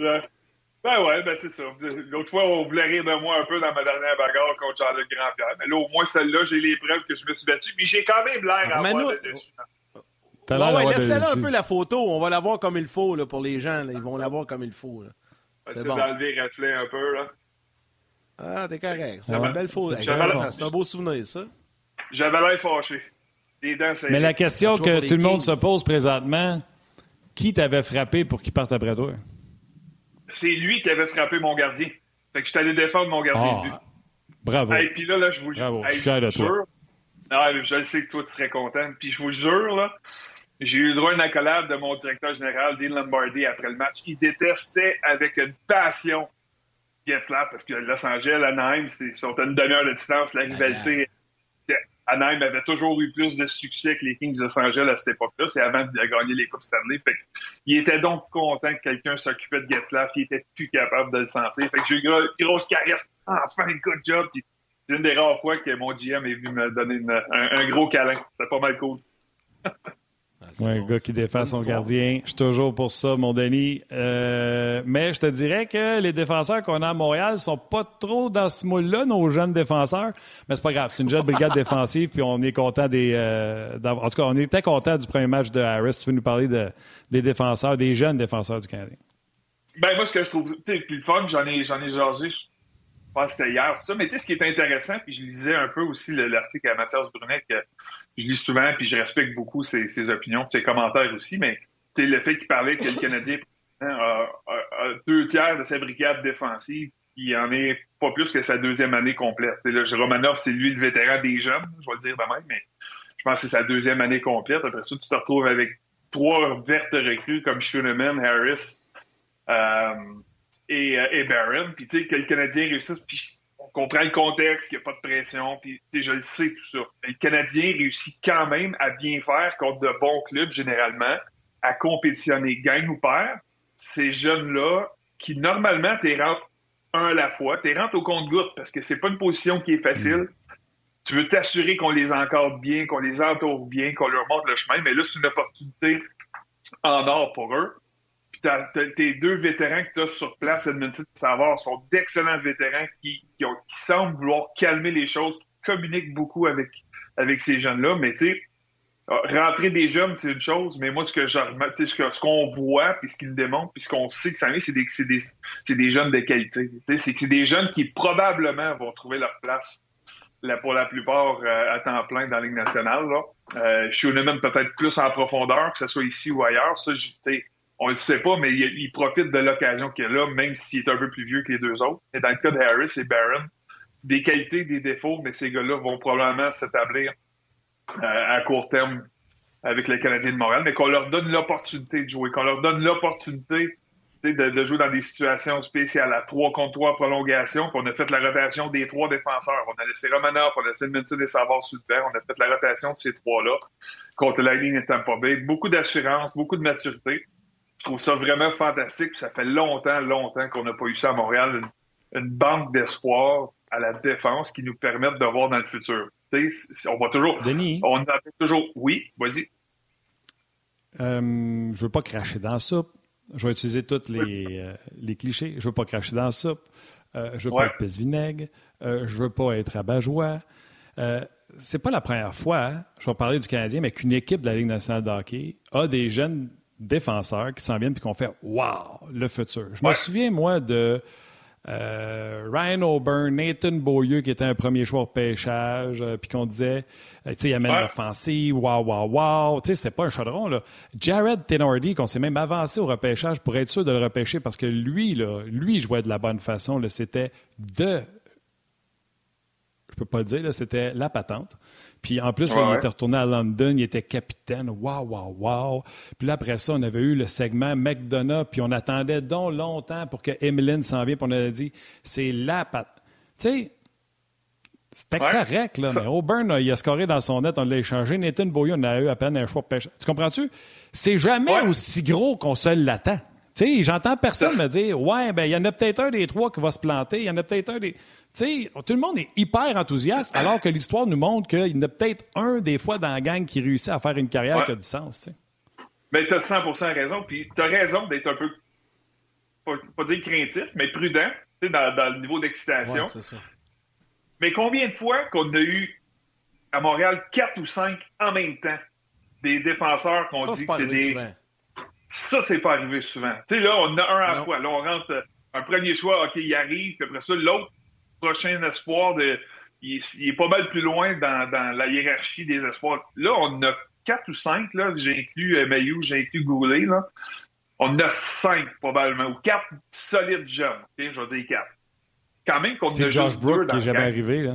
Ben ouais, ben c'est ça. L'autre fois, on voulait rire de moi un peu dans ma dernière bagarre contre Jean-Luc Grand-Pierre. Mais là, au moins, celle-là, j'ai les preuves que je me suis battu. Puis j'ai quand même l'air à avoir nous... dessus. Bon, ouais, laissez-la un peu la photo. On va la voir comme il faut là, pour les gens. Là. Ils vont la voir comme il faut. C'est bon. d'enlever reflet un peu. Là. Ah, t'es correct. C'est une belle photo. C'est un beau souvenir, ça. J'avais l'air fâché. Les dents, Mais la question que tout le monde se pose présentement, qui t'avait frappé pour qu'il parte après toi? C'est lui qui avait frappé mon gardien. Fait que je suis allé défendre mon gardien. Ah, bravo. Et puis là, là, je vous jure. je suis toi. Non, je sais que toi, tu serais content. Puis je vous jure, là, j'ai eu le droit à une accolade de mon directeur général, Dean Lombardi, après le match. Il détestait avec une passion Getzlaff parce que Los Angeles, Anaheim, c'est sont à une demi-heure de distance. La rivalité Anaheim avait toujours eu plus de succès que les Kings de Los Angeles à cette époque-là. C'est avant de gagner les Coupes Stanley. Fait il était donc content que quelqu'un s'occupait de Getzlaff, qui était plus capable de le sentir. Fait que j'ai eu une grosse caresse. Enfin, good job. c'est une des rares fois que mon GM est venu me donner un, gros câlin. C'était pas mal cool. un gars qui défend son gardien. Je suis toujours pour ça, mon Denis. Euh, mais je te dirais que les défenseurs qu'on a à Montréal sont pas trop dans ce moule-là, nos jeunes défenseurs. Mais c'est pas grave. C'est une jeune brigade défensive, puis on est content des. Euh, en tout cas, on était content du premier match de Harris. Tu veux nous parler de, des défenseurs, des jeunes défenseurs du Canadien? Ben, moi, ce que je trouve plus fun, j'en ai, j'en ai jasé, je pense que c'était hier, ça. Mais tu sais, ce qui est intéressant, puis je lisais un peu aussi l'article à Mathias Brunet, que je lis souvent, puis je respecte beaucoup ses, opinions, ses commentaires aussi, mais le fait qu'il parlait que le Canadien a, deux tiers de sa brigade défensive, il en est pas plus que sa deuxième année complète. Là, Romanov, c'est lui le vétéran des jeunes, je vais le dire de même, mais je pense que c'est sa deuxième année complète. Après ça, tu te retrouves avec trois vertes recrues comme Schoenemann, Harris euh, et, euh, et Barron. Puis tu sais, que le Canadien réussisse, puis comprend le contexte, qu'il n'y a pas de pression, puis je le sais tout ça. le Canadien réussit quand même à bien faire contre de bons clubs généralement, à compétitionner, gagne ou perd. Ces jeunes-là, qui normalement t'es rentres un à la fois, t'es rentres au compte-goutte parce que c'est pas une position qui est facile. Tu veux t'assurer qu'on les encadre bien, qu'on les entoure bien, qu'on leur montre le chemin, mais là, c'est une opportunité en or pour eux. Tes deux vétérans que tu as sur place, Edmonton savoir sont d'excellents vétérans qui, qui, semblent vouloir calmer les choses, qui communiquent beaucoup avec, avec ces jeunes-là. Mais tu sais, rentrer des jeunes, c'est une chose, mais moi, ce que ce qu'on voit, puis ce qu'ils démontrent, puis ce qu'on sait que ça c'est des, des, des, jeunes de qualité. C'est que c'est des jeunes qui probablement vont trouver leur place là, pour la plupart euh, à temps plein dans la Ligue nationale. Là. Euh, je suis même peut-être plus en profondeur, que ce soit ici ou ailleurs. Ça, on le sait pas, mais il, profite de l'occasion qu'il a là, même s'il est un peu plus vieux que les deux autres. Et dans le cas de Harris et Barron, des qualités, des défauts, mais ces gars-là vont probablement s'établir euh, à court terme avec les Canadiens de Montréal, mais qu'on leur donne l'opportunité de jouer, qu'on leur donne l'opportunité de, jouer dans des situations spéciales à 3 contre 3 prolongation, qu'on a fait la rotation des trois défenseurs. On a laissé Romanov, on a laissé Minton et Savard sous on a fait la rotation de ces trois-là contre ligne et Tampa Bay. Beaucoup d'assurance, beaucoup de maturité. Je trouve ça vraiment fantastique. Ça fait longtemps, longtemps qu'on n'a pas eu ça à Montréal. Une, banque d'espoir à la défense qui nous permettent de voir dans le futur. on va toujours. Denis? On a toujours. Oui, vas-y. Euh, je veux pas cracher dans la soupe. Je vais utiliser tous les, euh, les clichés. Je veux pas cracher dans la soupe. Euh, je veux pas être pisse-vinaigre. Je veux pas être abat-joie. Euh, c'est pas la première fois, je vais parler du Canadien, mais qu'une équipe de la Ligue nationale de hockey a des jeunes défenseurs qui s'en viennent et qui ont fait Wow, le futur. Je me souviens, moi, de euh, Ryan O'Byrne, Nathan Beaulieu, qui était un premier choix au pêchage, euh, puis qu'on disait, euh, tu sais, il amène l'offensive, wow, wow, wow. Tu sais, c'était pas un chaudron, là. Jared Tenordi, qu'on s'est même avancé au repêchage pour être sûr de le repêcher parce que lui, là, lui jouait de la bonne façon. C'était de je peux pas le dire, c'était la patente. Puis en plus, il était retourné à London, il était capitaine. Waouh, waouh, waouh. Puis là, après ça, on avait eu le segment McDonough, puis on attendait donc longtemps pour que Emeline s'en vienne, puis on avait dit, c'est la patente. Tu sais, c'était correct, là, mais Auburn, il a scoré dans son net, on l'a échangé. Nathan Boyer, on a eu à peine un choix de pêche. Tu comprends-tu? C'est jamais aussi gros qu'on se l'attend. Tu sais, j'entends personne me dire, ouais, ben, il y en a peut-être un des trois qui va se planter, il y en a peut-être un des sais, tout le monde est hyper enthousiaste, alors que l'histoire nous montre qu'il y en a peut-être un des fois dans la gang qui réussit à faire une carrière qui a du sens. Mais tu as 100 raison. Puis tu as raison d'être un peu, pas, pas, dire craintif, mais prudent dans, dans le niveau d'excitation. mais combien de fois qu'on a eu à Montréal quatre ou cinq en même temps des défenseurs qu'on dit que c'est des. Ça, c'est pas arrivé souvent. Tu sais, là, on a un à la fois. Là, on rentre un premier choix, OK, il arrive, puis après ça, l'autre prochain espoir de. Il, est pas mal plus loin dans, la hiérarchie des espoirs. Là, on a quatre ou cinq, là. J'ai inclus euh, Mayou, j'ai inclus Goulet, là. On a cinq, probablement, ou quatre solides jeunes. je vais dire quatre. Quand même qu'on a Josh Brook qui n'est jamais arrivé, là.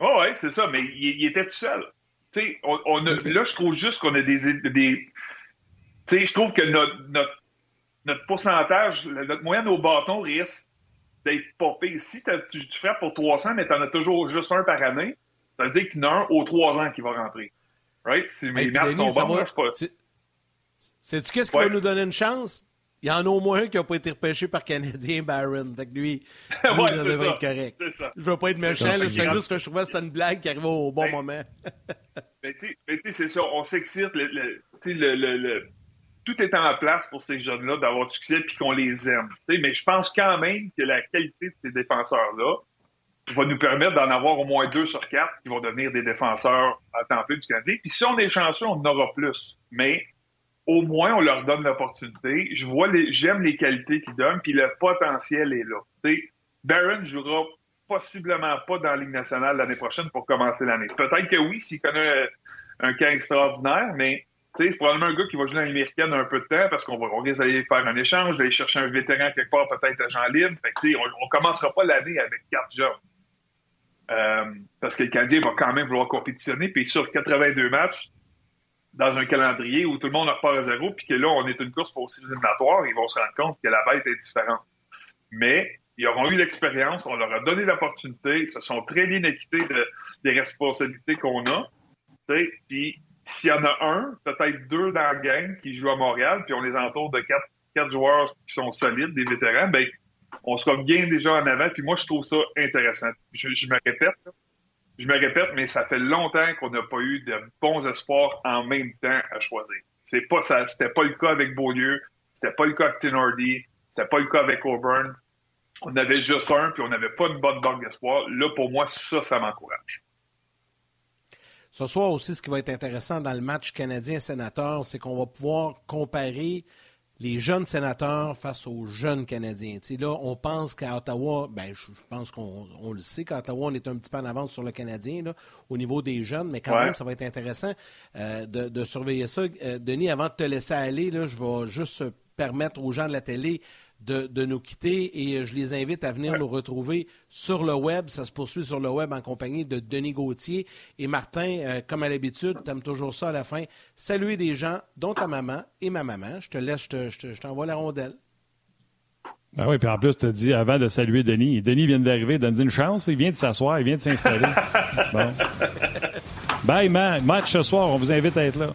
Oh, ouais, c'est ça, mais il, était tout seul. On, on a, Là, je trouve juste qu'on a des. des je trouve que notre, notre, notre pourcentage, notre moyenne au bâton risque d'être popé. Si tu, tu frappes pour 300, mais tu en as toujours juste un par année, ça veut dire qu'il y en a un aux 3 ans qui va rentrer. Right? Si mes hey, sont bonnes, je pas. Sais-tu qu'est-ce qui va nous donner une chance? Il y en a au moins un qui n'a pas été repêché par Canadien Barron. Fait que lui, lui ouais, ça devrait être correct. Je ne veux pas être méchant, c'est juste que je trouvais que c'était une blague qui arrivait au bon ben, moment. mais tu sais, c'est ça, on s'excite. Le, le, le, tout est en place pour ces jeunes-là d'avoir du succès puis qu'on les aime. mais je pense quand même que la qualité de ces défenseurs-là va nous permettre d'en avoir au moins deux sur quatre qui vont devenir des défenseurs à temps plein du Canadien. Puis si on est chanceux, on en aura plus. Mais au moins, on leur donne l'opportunité. Je vois les, j'aime les qualités qu'ils donnent, puis le potentiel est là. T'sais, Barron jouera possiblement pas dans la Ligue nationale l'année prochaine pour commencer l'année. Peut-être que oui, s'il connaît un cas extraordinaire, mais c'est probablement un gars qui va jouer dans l'américaine un peu de temps parce qu'on va, on d'aller faire un échange, d'aller chercher un vétéran quelque part, peut-être agent libre. Fait on, on commencera pas l'année avec quatre jeunes. Euh, parce que le Canadien va quand même vouloir compétitionner. Puis sur 82 matchs, dans un calendrier où tout le monde repart à zéro, puis que là, on est une course pour aussi éliminatoires, ils vont se rendre compte que la bête est différente. Mais ils auront eu l'expérience, on leur a donné l'opportunité, ils se sont très bien équités de, des responsabilités qu'on a. Puis s'il y en a un, peut-être deux dans la gang qui jouent à Montréal, puis on les entoure de quatre, quatre joueurs qui sont solides, des vétérans, ben on sera bien déjà en avant. Puis moi, je trouve ça intéressant. Je, me répète, je me répète, mais ça fait longtemps qu'on n'a pas eu de bons espoirs en même temps à choisir. C'est pas ça, c'était pas le cas avec Beaulieu, c'était pas le cas avec Tinordi, c'était pas le cas avec Auburn. On avait juste un, puis on n'avait pas une bonne banque d'espoir. Là, pour moi, ça, ça m'encourage. Ce soir aussi, ce qui va être intéressant dans le match canadien-sénateur, c'est qu'on va pouvoir comparer les jeunes sénateurs face aux jeunes Canadiens. là, on pense qu'à Ottawa, ben, je, pense qu'on le sait, qu'à Ottawa, on est un petit peu en avance sur le Canadien au niveau des jeunes, mais quand même, ça va être intéressant euh, de, surveiller ça. Euh, Denis, avant de te laisser aller, là, je vais juste permettre aux gens de la télé de, nous quitter et je les invite à venir nous retrouver sur le web. Ça se poursuit sur le web en compagnie de Denis Gauthier. Et Martin, euh, comme à l'habitude, tu aimes toujours ça à la fin. Saluer des gens, dont ta maman et ma maman. Je te laisse, je t'envoie la rondelle. Ah oui, puis en plus, tu as dit avant de saluer Denis. Denis vient d'arriver, donne une chance, il vient de s'asseoir, il vient de s'installer. bon. Bye, man. Match ce soir, on vous invite à être là.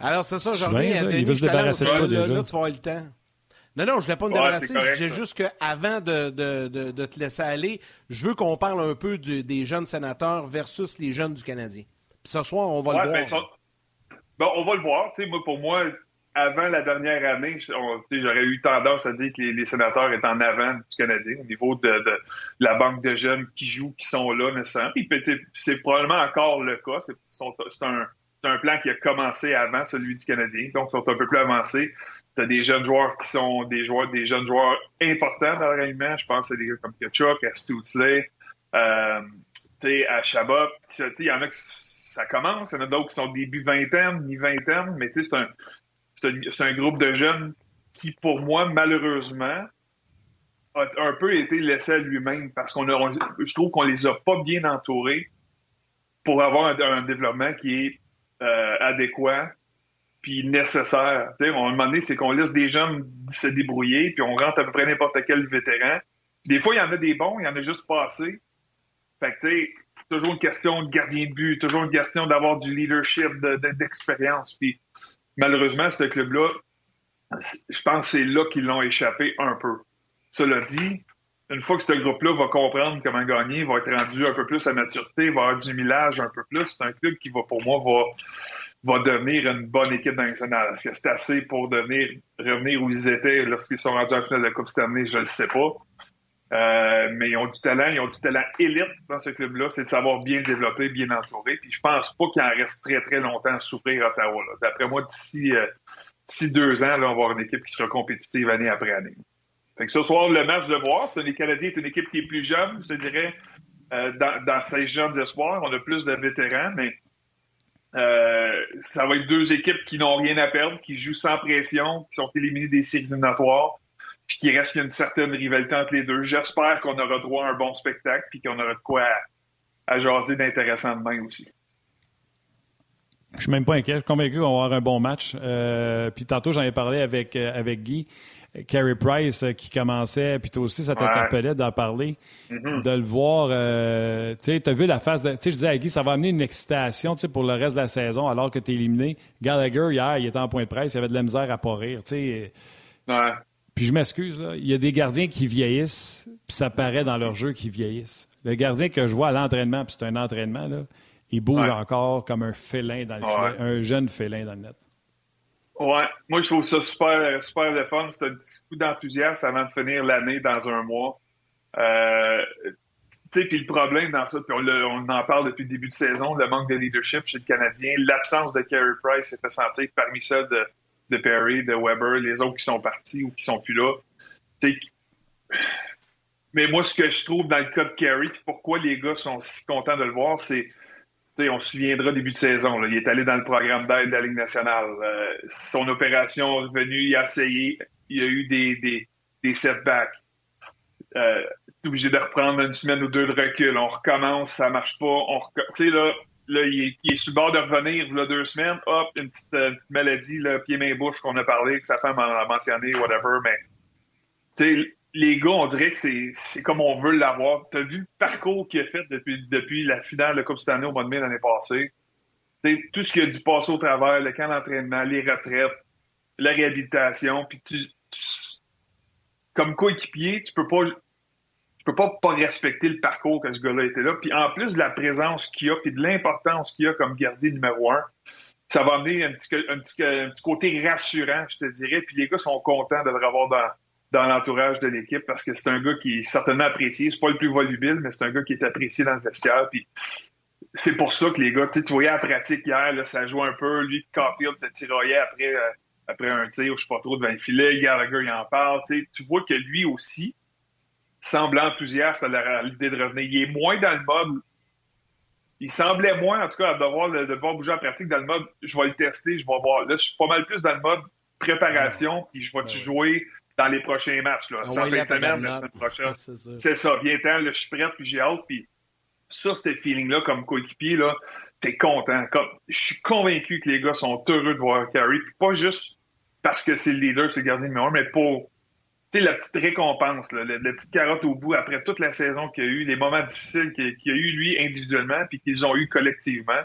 Alors, c'est ça, je reviens à Denis. Il veut se débarrasser de toi, déjà. Là, tu vas avoir le temps. Non, non, je ne voulais pas me débarrasser. J'ai juste qu'avant de, de, de, te laisser aller, je veux qu'on parle un peu des jeunes sénateurs versus les jeunes du Canadien. Puis ce soir, on va le voir. Ben, bon, on va le voir. moi, pour moi, avant la dernière année, j'aurais eu tendance à dire que les, sénateurs étaient en avant du Canadien au niveau de, la banque de jeunes qui jouent, qui sont là, nécessairement. c'est probablement encore le cas. C'est un, un plan qui a commencé avant celui du Canadien, donc ils sont un peu plus avancés. Tu as des jeunes joueurs qui sont des joueurs, des jeunes joueurs importants dans le Je pense à des gars comme Kachuk, à Stutzley, euh, à Chabot. Il y en a qui ça commence, il y en a d'autres qui sont début vingtaine, mi-vingtaine, mais c'est un, c'est un groupe de jeunes qui, pour moi, malheureusement, a un peu été laissé à lui-même parce qu'on je trouve qu'on les a pas bien entourés pour avoir un développement qui est euh, adéquat puis nécessaire. on, a demandé, c'est qu'on laisse des jeunes se débrouiller, puis on rentre à peu près n'importe quel vétéran. Des fois, il y en a des bons, il y en a juste pas assez. Fait que, tu toujours une question de gardien de but, toujours une question d'avoir du leadership, d'expérience. puis malheureusement, ce club-là, je pense que c'est là qu'ils l'ont échappé un peu. Cela dit, une fois que ce groupe-là va comprendre comment gagner, va être rendu un peu plus à maturité, va avoir du millage un peu plus, c'est un club qui va, pour moi, va, devenir une bonne équipe nationale. Est-ce que c'est assez pour revenir où ils étaient lorsqu'ils sont rendus en finale de la Coupe cette année? Je ne le sais pas. Euh, mais ils ont du talent, ils ont du talent élite dans ce club-là, c'est de savoir bien développer, bien entourer. Puis je pense pas qu'il en reste très, très longtemps à souffrir à Ottawa. D'après moi, d'ici euh, deux ans, là, on va avoir une équipe qui sera compétitive année après année. Fait que ce soir, le match de voir, les Canadiens est une équipe qui est plus jeune, je te dirais, euh, dans, dans ces jeunes espoirs. On a plus de vétérans, mais euh, ça va être deux équipes qui n'ont rien à perdre, qui jouent sans pression, qui sont éliminées des séries éliminatoires, puis qui reste une certaine rivalité entre les deux. J'espère qu'on aura droit à un bon spectacle, puis qu'on aura de quoi à, jaser d'intéressant demain aussi. Je suis même pas inquiet. Je suis convaincu qu'on va avoir un bon match. Euh, puis tantôt, j'en ai parlé avec, avec Guy. Carey Price euh, qui commençait, puis toi aussi, ça t'interpellait d'en parler, mm-hmm. de le voir. Euh, tu as vu la face de. Tu sais, je disais à Guy, ça va amener une excitation pour le reste de la saison alors que tu es éliminé. Gallagher, hier, il était en point de presse, il avait de la misère à pas rire. Ouais. Puis je m'excuse, là, il y a des gardiens qui vieillissent, puis ça paraît dans leur jeu qu'ils vieillissent. Le gardien que je vois à l'entraînement, puis c'est un entraînement, là, il bouge encore comme un félin dans le filet, un jeune félin dans le net. Ouais, moi je trouve ça super, super le fun. C'est un petit coup d'enthousiasme avant de finir l'année dans un mois. Euh, tu sais, puis le problème dans ça, puis on, en parle depuis le début de saison, le manque de leadership chez le Canadien, l'absence de Carey Price s'est fait sentir parmi celles de, Perry, de Weber, les autres qui sont partis ou qui sont plus là. mais moi, ce que je trouve dans le cas de Carey, puis pourquoi les gars sont si contents de le voir, c'est on se souviendra début de saison. Là, il est allé dans le programme d'aide de la Ligue nationale. Euh, son opération est venue, il a essayé. Il a eu des, des, des setbacks. Euh, obligé de reprendre une semaine ou deux de recul. On recommence, ça marche pas. On Tu sais, là, là il, est, il sur le bord de revenir, là, deux semaines. Hop, une petite, une petite maladie, là, pied-main-bouche qu'on a parlé, que sa femme a mentionné, whatever. Mais, les gars, on dirait que c'est comme on veut l'avoir. Tu as vu le parcours qu'il a fait depuis, depuis la finale de Coupe Stanley au mois de mai l'année passée? T'sais, tout ce qui a dû passer au travers, le camp d'entraînement, les retraites, la réhabilitation, puis tu, comme coéquipier, tu peux pas tu peux pas pas respecter le parcours que ce gars-là était là. Puis en plus de la présence qu'il a, puis de l'importance qu'il a comme gardien numéro un, ça va amener un petit, un, petit, côté rassurant, je te dirais. Puis les gars sont contents de le avoir dans, dans l'entourage de l'équipe parce que c'est un gars qui est certainement apprécié. C'est pas le plus volubile, mais c'est un gars qui est apprécié dans le vestiaire. Puis c'est pour ça que les gars, tu voyais à la pratique hier, là, ça joue un peu. Lui, Caulfield se tiraillait après, euh, après un tir, je sais pas trop, devant le filet. Gallagher, il en parle. Tu vois que lui aussi semble enthousiaste à l'idée de revenir. Il est moins dans le mode il semblait moins, en tout cas, à devoir, de devoir bouger en pratique dans le mode je vais le tester, je vais voir. Là, je suis pas mal plus dans le mode préparation, puis je vais-tu jouer? Dans les prochains matchs. Là. Fin de semaine, la semaine prochaine. c'est ça. bien temps, là, je suis prêt, puis j'ai hâte. Puis ça, ce feeling-là, comme coéquipier, là, t'es content. Comme, je suis convaincu que les gars sont heureux de voir Carey, puis pas juste parce que c'est le leader, c'est le gardien numéro un, mais pour la petite récompense, la, petite carotte au bout après toute la saison qu'il y a eu, les moments difficiles qu'il y a eu lui individuellement, puis qu'ils ont eu collectivement.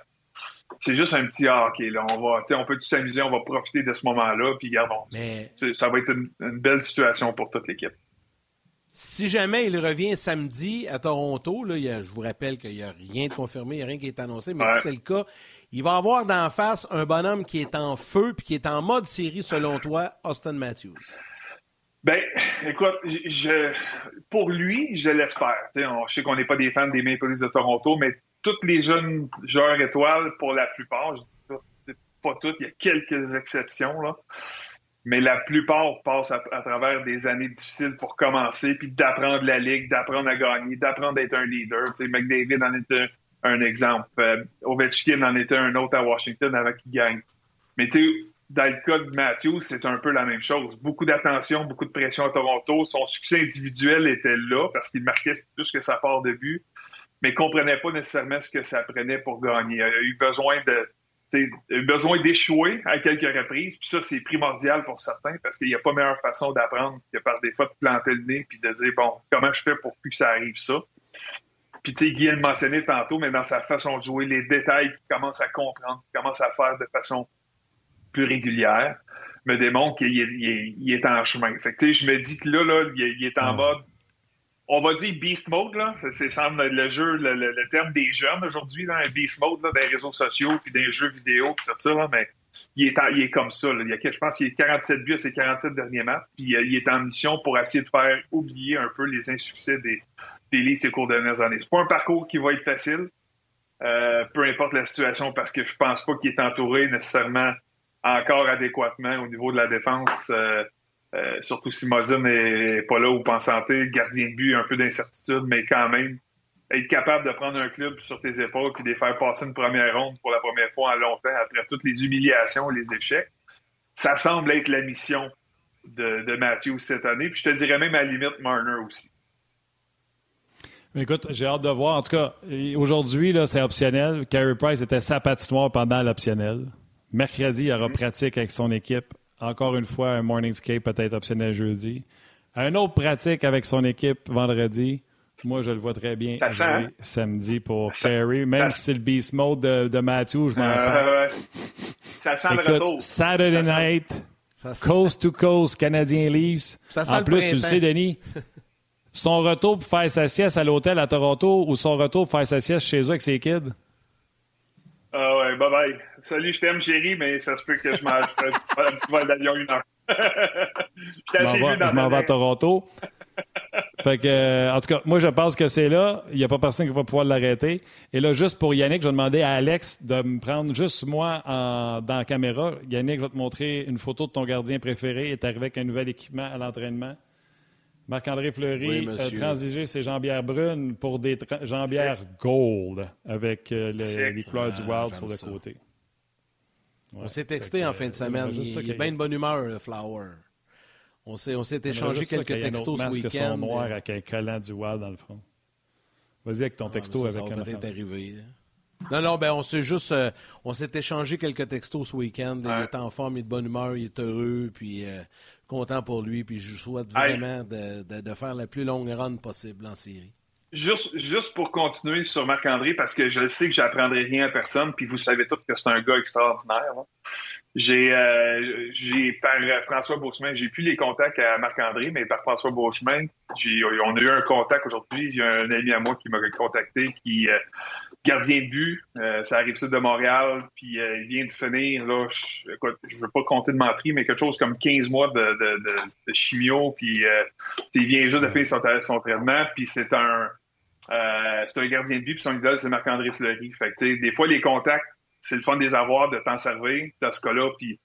C'est juste un petit ah, OK, là, on va, on peut s'amuser, on va profiter de ce moment-là, puis gardons. Mais... Ça va être une, belle situation pour toute l'équipe. Si jamais il revient samedi à Toronto, là, je vous rappelle qu'il n'y a rien de confirmé, il n'y a rien qui est annoncé, mais si c'est le cas, il va avoir d'en face un bonhomme qui est en feu puis qui est en mode série, selon toi, Austin Matthews. Ben, écoute, je, pour lui, je l'espère. Je sais qu'on n'est pas des fans des Maple Leafs de Toronto, mais tous les jeunes joueurs étoiles, pour la plupart, pas toutes, il y a quelques exceptions, là, mais la plupart passent à, travers des années difficiles pour commencer, puis d'apprendre la ligue, d'apprendre à gagner, d'apprendre à être un leader. sais, McDavid en est un, exemple. Euh, Ovechkin en était un autre à Washington avec qui gagne. Mais tu sais, dans le cas de Matthews, c'est un peu la même chose. Beaucoup d'attention, beaucoup de pression à Toronto. Son succès individuel était là parce qu'il marquait plus que sa part de but, mais comprenait pas nécessairement ce que ça prenait pour gagner. Il a eu besoin de besoin d'échouer à quelques reprises, puis ça, c'est primordial pour certains parce qu'il n'y a pas meilleure façon d'apprendre que par des fois de planter le nez puis de dire, bon, comment je fais pour que ça arrive ça? Puis, tu sais, Guy le mentionnait tantôt, mais dans sa façon de jouer, les détails qu'il commence à comprendre, qu'il commence à faire de façon plus régulière me démontre qu'il est, en chemin. Fait que, je me dis que là, là il, est en mode, on va dire beast mode, là. C'est semble le jeu, le, terme des jeunes aujourd'hui, là, un beast mode là, des réseaux sociaux, puis des jeux vidéo, puis tout ça, là, mais il est, il est comme ça. Là. Il y a, je pense qu'il a 47 buts à ses 47 derniers matchs, puis euh, il est en mission pour essayer de faire oublier un peu les insuccès des, des ces cours dernières années. C'est pas un parcours qui va être facile, euh, peu importe la situation, parce que je pense pas qu'il est entouré nécessairement encore adéquatement au niveau de la défense, euh, euh, surtout si Mozin n'est pas là ou pas en santé, gardien de but, un peu d'incertitude, mais quand même, être capable de prendre un club sur tes épaules puis de les faire passer une première ronde pour la première fois en longtemps après toutes les humiliations et les échecs, ça semble être la mission de, de Matthews cette année. Puis je te dirais même à la limite Marner aussi. Écoute, j'ai hâte de voir. En tout cas, aujourd'hui, c'est optionnel. Carey Price était sa patinoire pendant l'optionnel. Mercredi, il y aura pratique avec son équipe. Encore une fois, un morning skate peut-être optionnel jeudi. Un autre pratique avec son équipe vendredi. Moi, je le vois très bien hein? samedi pour Perry. Même si c'est le beast mode de, Matthew, je m'en euh, Ça sent le retour. Saturday night, coast to coast, Canadien Leafs. en plus, tu le sais, Denis, son retour pour faire sa sieste à l'hôtel à Toronto ou son retour pour faire sa sieste chez eux avec ses kids? Ah ouais, bye bye. Salut, je t'aime, chérie, mais ça se peut que je mange un petit vol d'avion une heure. je m'en vais à Toronto. fait que, euh, en tout cas, moi, je pense que c'est là. Il n'y a pas personne qui va pouvoir l'arrêter. Et là, juste pour Yannick, je vais demander à Alex de me prendre juste moi en, dans la caméra. Yannick, je vais te montrer une photo de ton gardien préféré. Il est arrivé avec un nouvel équipement à l'entraînement. Marc-André Fleury a transigé ses jambières brunes pour des jambières gold avec euh, les couleurs du Wild sur le côté. On s'est texté en fin de semaine. Il, est bien de bonne humeur, Flower. On s'est, on s'est échangé quelques textos ce week-end. noir avec un collant du Wild dans le front. Vas-y avec ton ah, texto avec ça va peut-être arriver. Non, non, ben on s'est juste, euh, on s'est échangé quelques textos ce week-end. Il est en forme, il est de bonne humeur, il est heureux, puis euh, content pour lui, puis je souhaite vraiment de, faire la plus longue run possible en série. Juste, juste pour continuer sur Marc-André, parce que je sais que j'apprendrai rien à personne, puis vous savez tous que c'est un gars extraordinaire. J'ai, euh, j'ai par François Beauchemin, j'ai plus les contacts à Marc-André, mais par François Beauchemin, j'ai, on a eu un contact aujourd'hui. Il y a un ami à moi qui m'a contacté, qui euh, gardien de but, euh, ça arrive sud de Montréal, puis il vient de finir, là, je, je veux pas compter de menterie, mais quelque chose comme 15 mois de, chimio, puis il vient juste de finir son, son traitement, puis c'est un c'est un gardien de but, puis son idole, c'est Marc-André Fleury. Fait que, des fois, les contacts c'est le fun des avoir, de t'en servir dans ce cas-là. Puis,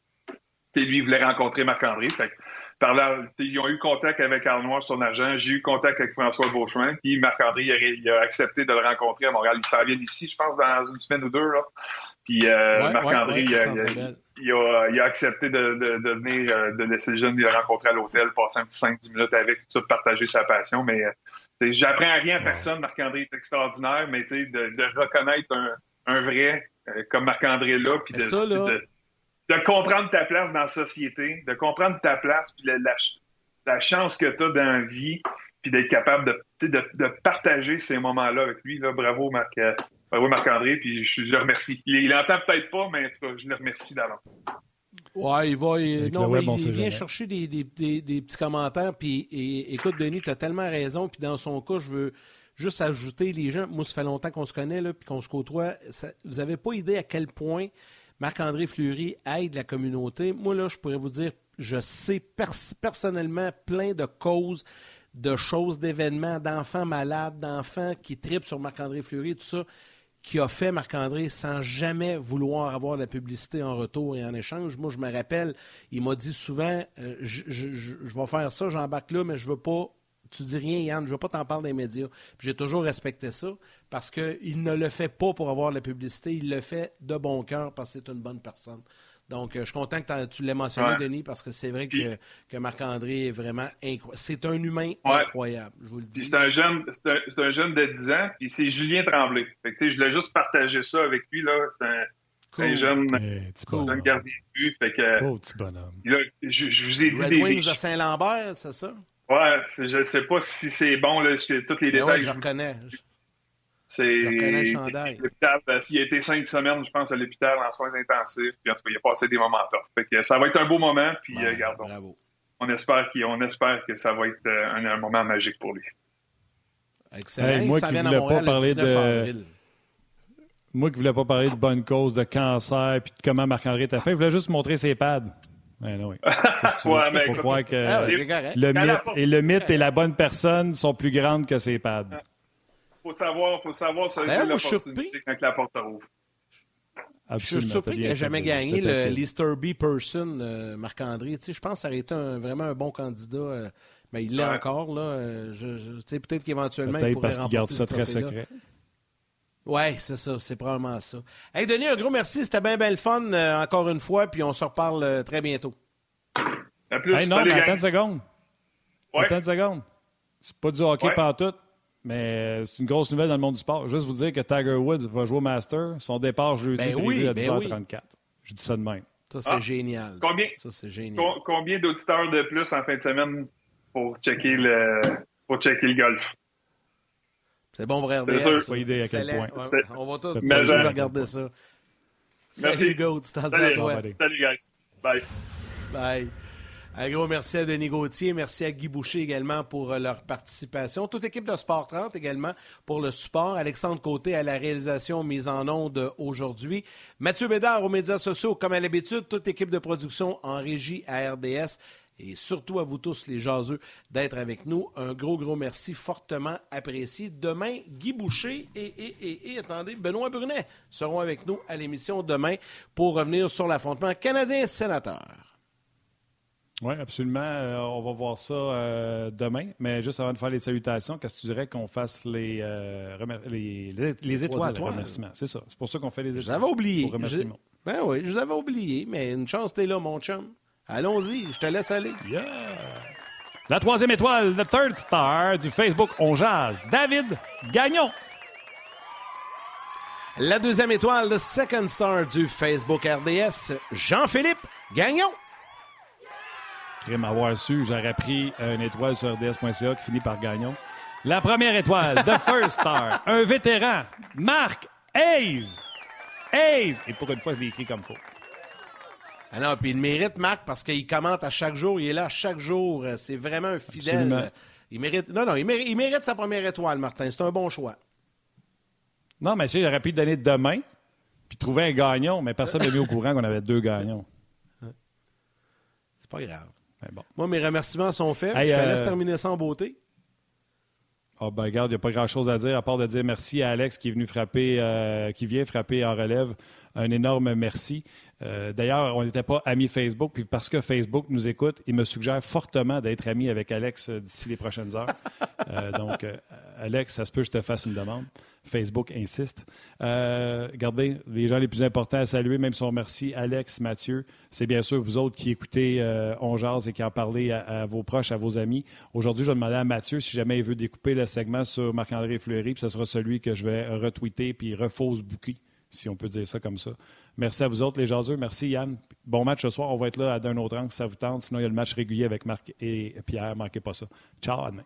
lui, il voulait rencontrer Marc-André. par là, ils ont eu contact avec sur son agent. J'ai eu contact avec François Beauchemin. Puis Marc-André, il, a accepté de le rencontrer à Montréal. Il s'en vient d'ici, je pense, dans une semaine ou deux. Là. Puis euh, Marc-André, il, a, accepté de, venir, euh, de laisser le jeune le rencontrer à l'hôtel, passer un petit 5-10 minutes avec, tout ça, partager sa passion. Mais euh, j'apprends rien à personne. Marc-André est extraordinaire, mais de, de reconnaître un, un vrai euh, comme Marc-André là, puis de, comprendre ta place dans la société, de comprendre ta place, puis la, chance que tu as dans la vie, puis d'être capable de, de, partager ces moments-là avec lui. Là. Bravo, Marc. Euh, bravo Marc-André, puis je, le remercie. Il, il entend peut-être pas, mais je le remercie d'avance. Ouais, il va. non, il, vient chercher des, des, des, petits commentaires. Puis, écoute, Denis, tu as tellement raison. Puis, dans son cas, je veux, juste ajouter les gens, moi, ça fait longtemps qu'on se connaît, là, puis qu'on se côtoie. vous n'avez pas idée à quel point Marc-André Fleury aide la communauté. Moi, là, je pourrais vous dire, je sais personnellement plein de causes, de choses, d'événements, d'enfants malades, d'enfants qui tripent sur Marc-André Fleury, tout ça, qui a fait Marc-André sans jamais vouloir avoir la publicité en retour et en échange. Moi, je me rappelle, il m'a dit souvent, euh, je, vais faire ça, j'embarque là, mais je veux pas tu dis rien, Yann, je ne veux pas t'en parler des médias. J'ai toujours respecté ça parce qu'il ne le fait pas pour avoir la publicité, il le fait de bon cœur parce que c'est une bonne personne. Donc, euh, je suis content que tu l'aies mentionné, Denis, parce que c'est vrai que, que Marc-André est vraiment incroyable. C'est un humain incroyable, je vous le dis. C'est un jeune, c'est un, jeune de 10 ans, puis c'est Julien Tremblay. je voulais juste partager ça avec lui, là. C'est un, jeune, eh, gardien de but. Fait que, oh, petit bonhomme. je, je, vous ai dit Red des Wings à Saint-Lambert, c'est ça? Ouais, je ne sais pas si c'est bon, là, tous les détails. je reconnais. C'est. Je reconnais le chandail. Euh, s'il a été cinq semaines, je pense, à l'hôpital en soins intensifs, puis en tout cas, il a passé des moments tough. Fait que ça va être un beau moment, puis ouais, euh, bravo. On espère, on espère que ça va être euh, un, moment magique pour lui. Excellent. moi, qui ne voulais pas parler de. Moi qui voulais pas parler de bonne cause, de cancer, puis de comment Marc-André t'a fait, je voulais juste montrer ses pads. Ben oui. ouais, mais faut croire que ah le mythe et le mythe et la bonne personne sont plus grandes que ses pads. Faut savoir, faut savoir se ben, l'opportunité quand la porte ouvre. Je suis surpris qu'il n'ait jamais gagné le l'Easter B Person, euh, Marc-André. Je pense que ça aurait été vraiment un bon candidat. Euh, mais il l'est encore. là. Euh, je, peut-être qu'éventuellement, peut il pourrait parce qu'il garde ça très secret. Oui, c'est ça, c'est probablement ça. Hey Denis, un gros merci, c'était bien belle fun euh, encore une fois, puis on se reparle euh, très bientôt. À plus. Hey, non, mais attends une seconde. Attends une seconde. C'est pas du hockey ouais. tout, mais c'est une grosse nouvelle dans le monde du sport. Juste vous dire que Tiger Woods va jouer au Master. Son départ jeudi ben oui, à 10h34. Ben Je dis ça de même. Ça, c'est ah. génial. Combien, ça, c'est génial. combien d'auditeurs de plus en fin de semaine pour checker le, pour checker le golf? C'est bon pour RDS. C'est pas idée à quel point. on va tous regarder ça. Merci. Salut. Salut, à toi. Salut, guys. Bye. Bye. Un gros merci à Denis Gauthier, merci à Guy Boucher également pour euh, leur participation. Toute équipe de Sport 30 également pour le support. Alexandre Côté à la réalisation mise en onde aujourd'hui. Mathieu Bédard aux médias sociaux, comme à l'habitude. Toute équipe de production en régie à RDS et surtout à vous tous, les jaseux, d'être avec nous. Un gros, gros merci, fortement apprécié. Demain, Guy Boucher et, et, et, attendez, Benoît Brunet seront avec nous à l'émission demain pour revenir sur l'affrontement canadien-sénateur. Oui, absolument. Euh, on va voir ça euh, demain. Mais juste avant de faire les salutations, qu'est-ce que tu dirais qu'on fasse les, euh, les, les, étoiles, remerciements? C'est ça. C'est pour ça qu'on fait les étoiles. Je vous avais oublié. Ben oui, je vous avais oublié, mais une chance, t'es là, mon chum. Allons-y, je te laisse aller. Yeah. La troisième étoile, the third star du Facebook On Jazz, David Gagnon. La deuxième étoile, the second star du Facebook RDS, Jean-Philippe Gagnon. Crime avoir su, j'aurais pris une étoile sur rds.ca qui finit par Gagnon. La première étoile, the first star, un vétéran, Marc Hayes. Hayes. Et pour une fois, je l'ai écrit comme faux. Ah non, puis il mérite, Marc, parce qu'il commente à chaque jour. Il est là chaque jour. C'est vraiment un fidèle. Il mérite. Non, non, il mérite, il mérite, sa première étoile, Martin. C'est un bon choix. Non, mais il aurait pu donner demain, puis trouver un gagnant, mais personne n'a mis au courant qu'on avait deux gagnants. C'est pas grave. Bon. Moi, mes remerciements sont faits. Je te laisse euh, terminer ça en beauté. Ah ben regarde, il n'y a pas grand-chose à dire à part de dire merci à Alex qui est venu frapper, euh, qui vient frapper en relève. Un énorme merci. Euh, d'ailleurs, on n'était pas amis Facebook, puis parce que Facebook nous écoute, il me suggère fortement d'être ami avec Alex d'ici les prochaines heures. donc, Alex, ça se peut que je te fasse une demande. Facebook insiste. Euh, regardez, les gens les plus importants à saluer, même si on remercie Alex, Mathieu, c'est bien sûr vous autres qui écoutez euh, On et qui en parlez à, vos proches, à vos amis. Aujourd'hui, je vais demander à Mathieu si jamais il veut découper le segment sur Marc-André Fleury, puis ce sera celui que je vais retweeter puis refausse bouquet, si on peut dire ça comme ça. Merci à vous autres, les jaseux. Merci, Yann. Bon match ce soir. On va être là à d'un autre angle si ça vous tente. Sinon, il y a le match régulier avec Marc et Pierre. Manquez pas ça. Ciao, à demain.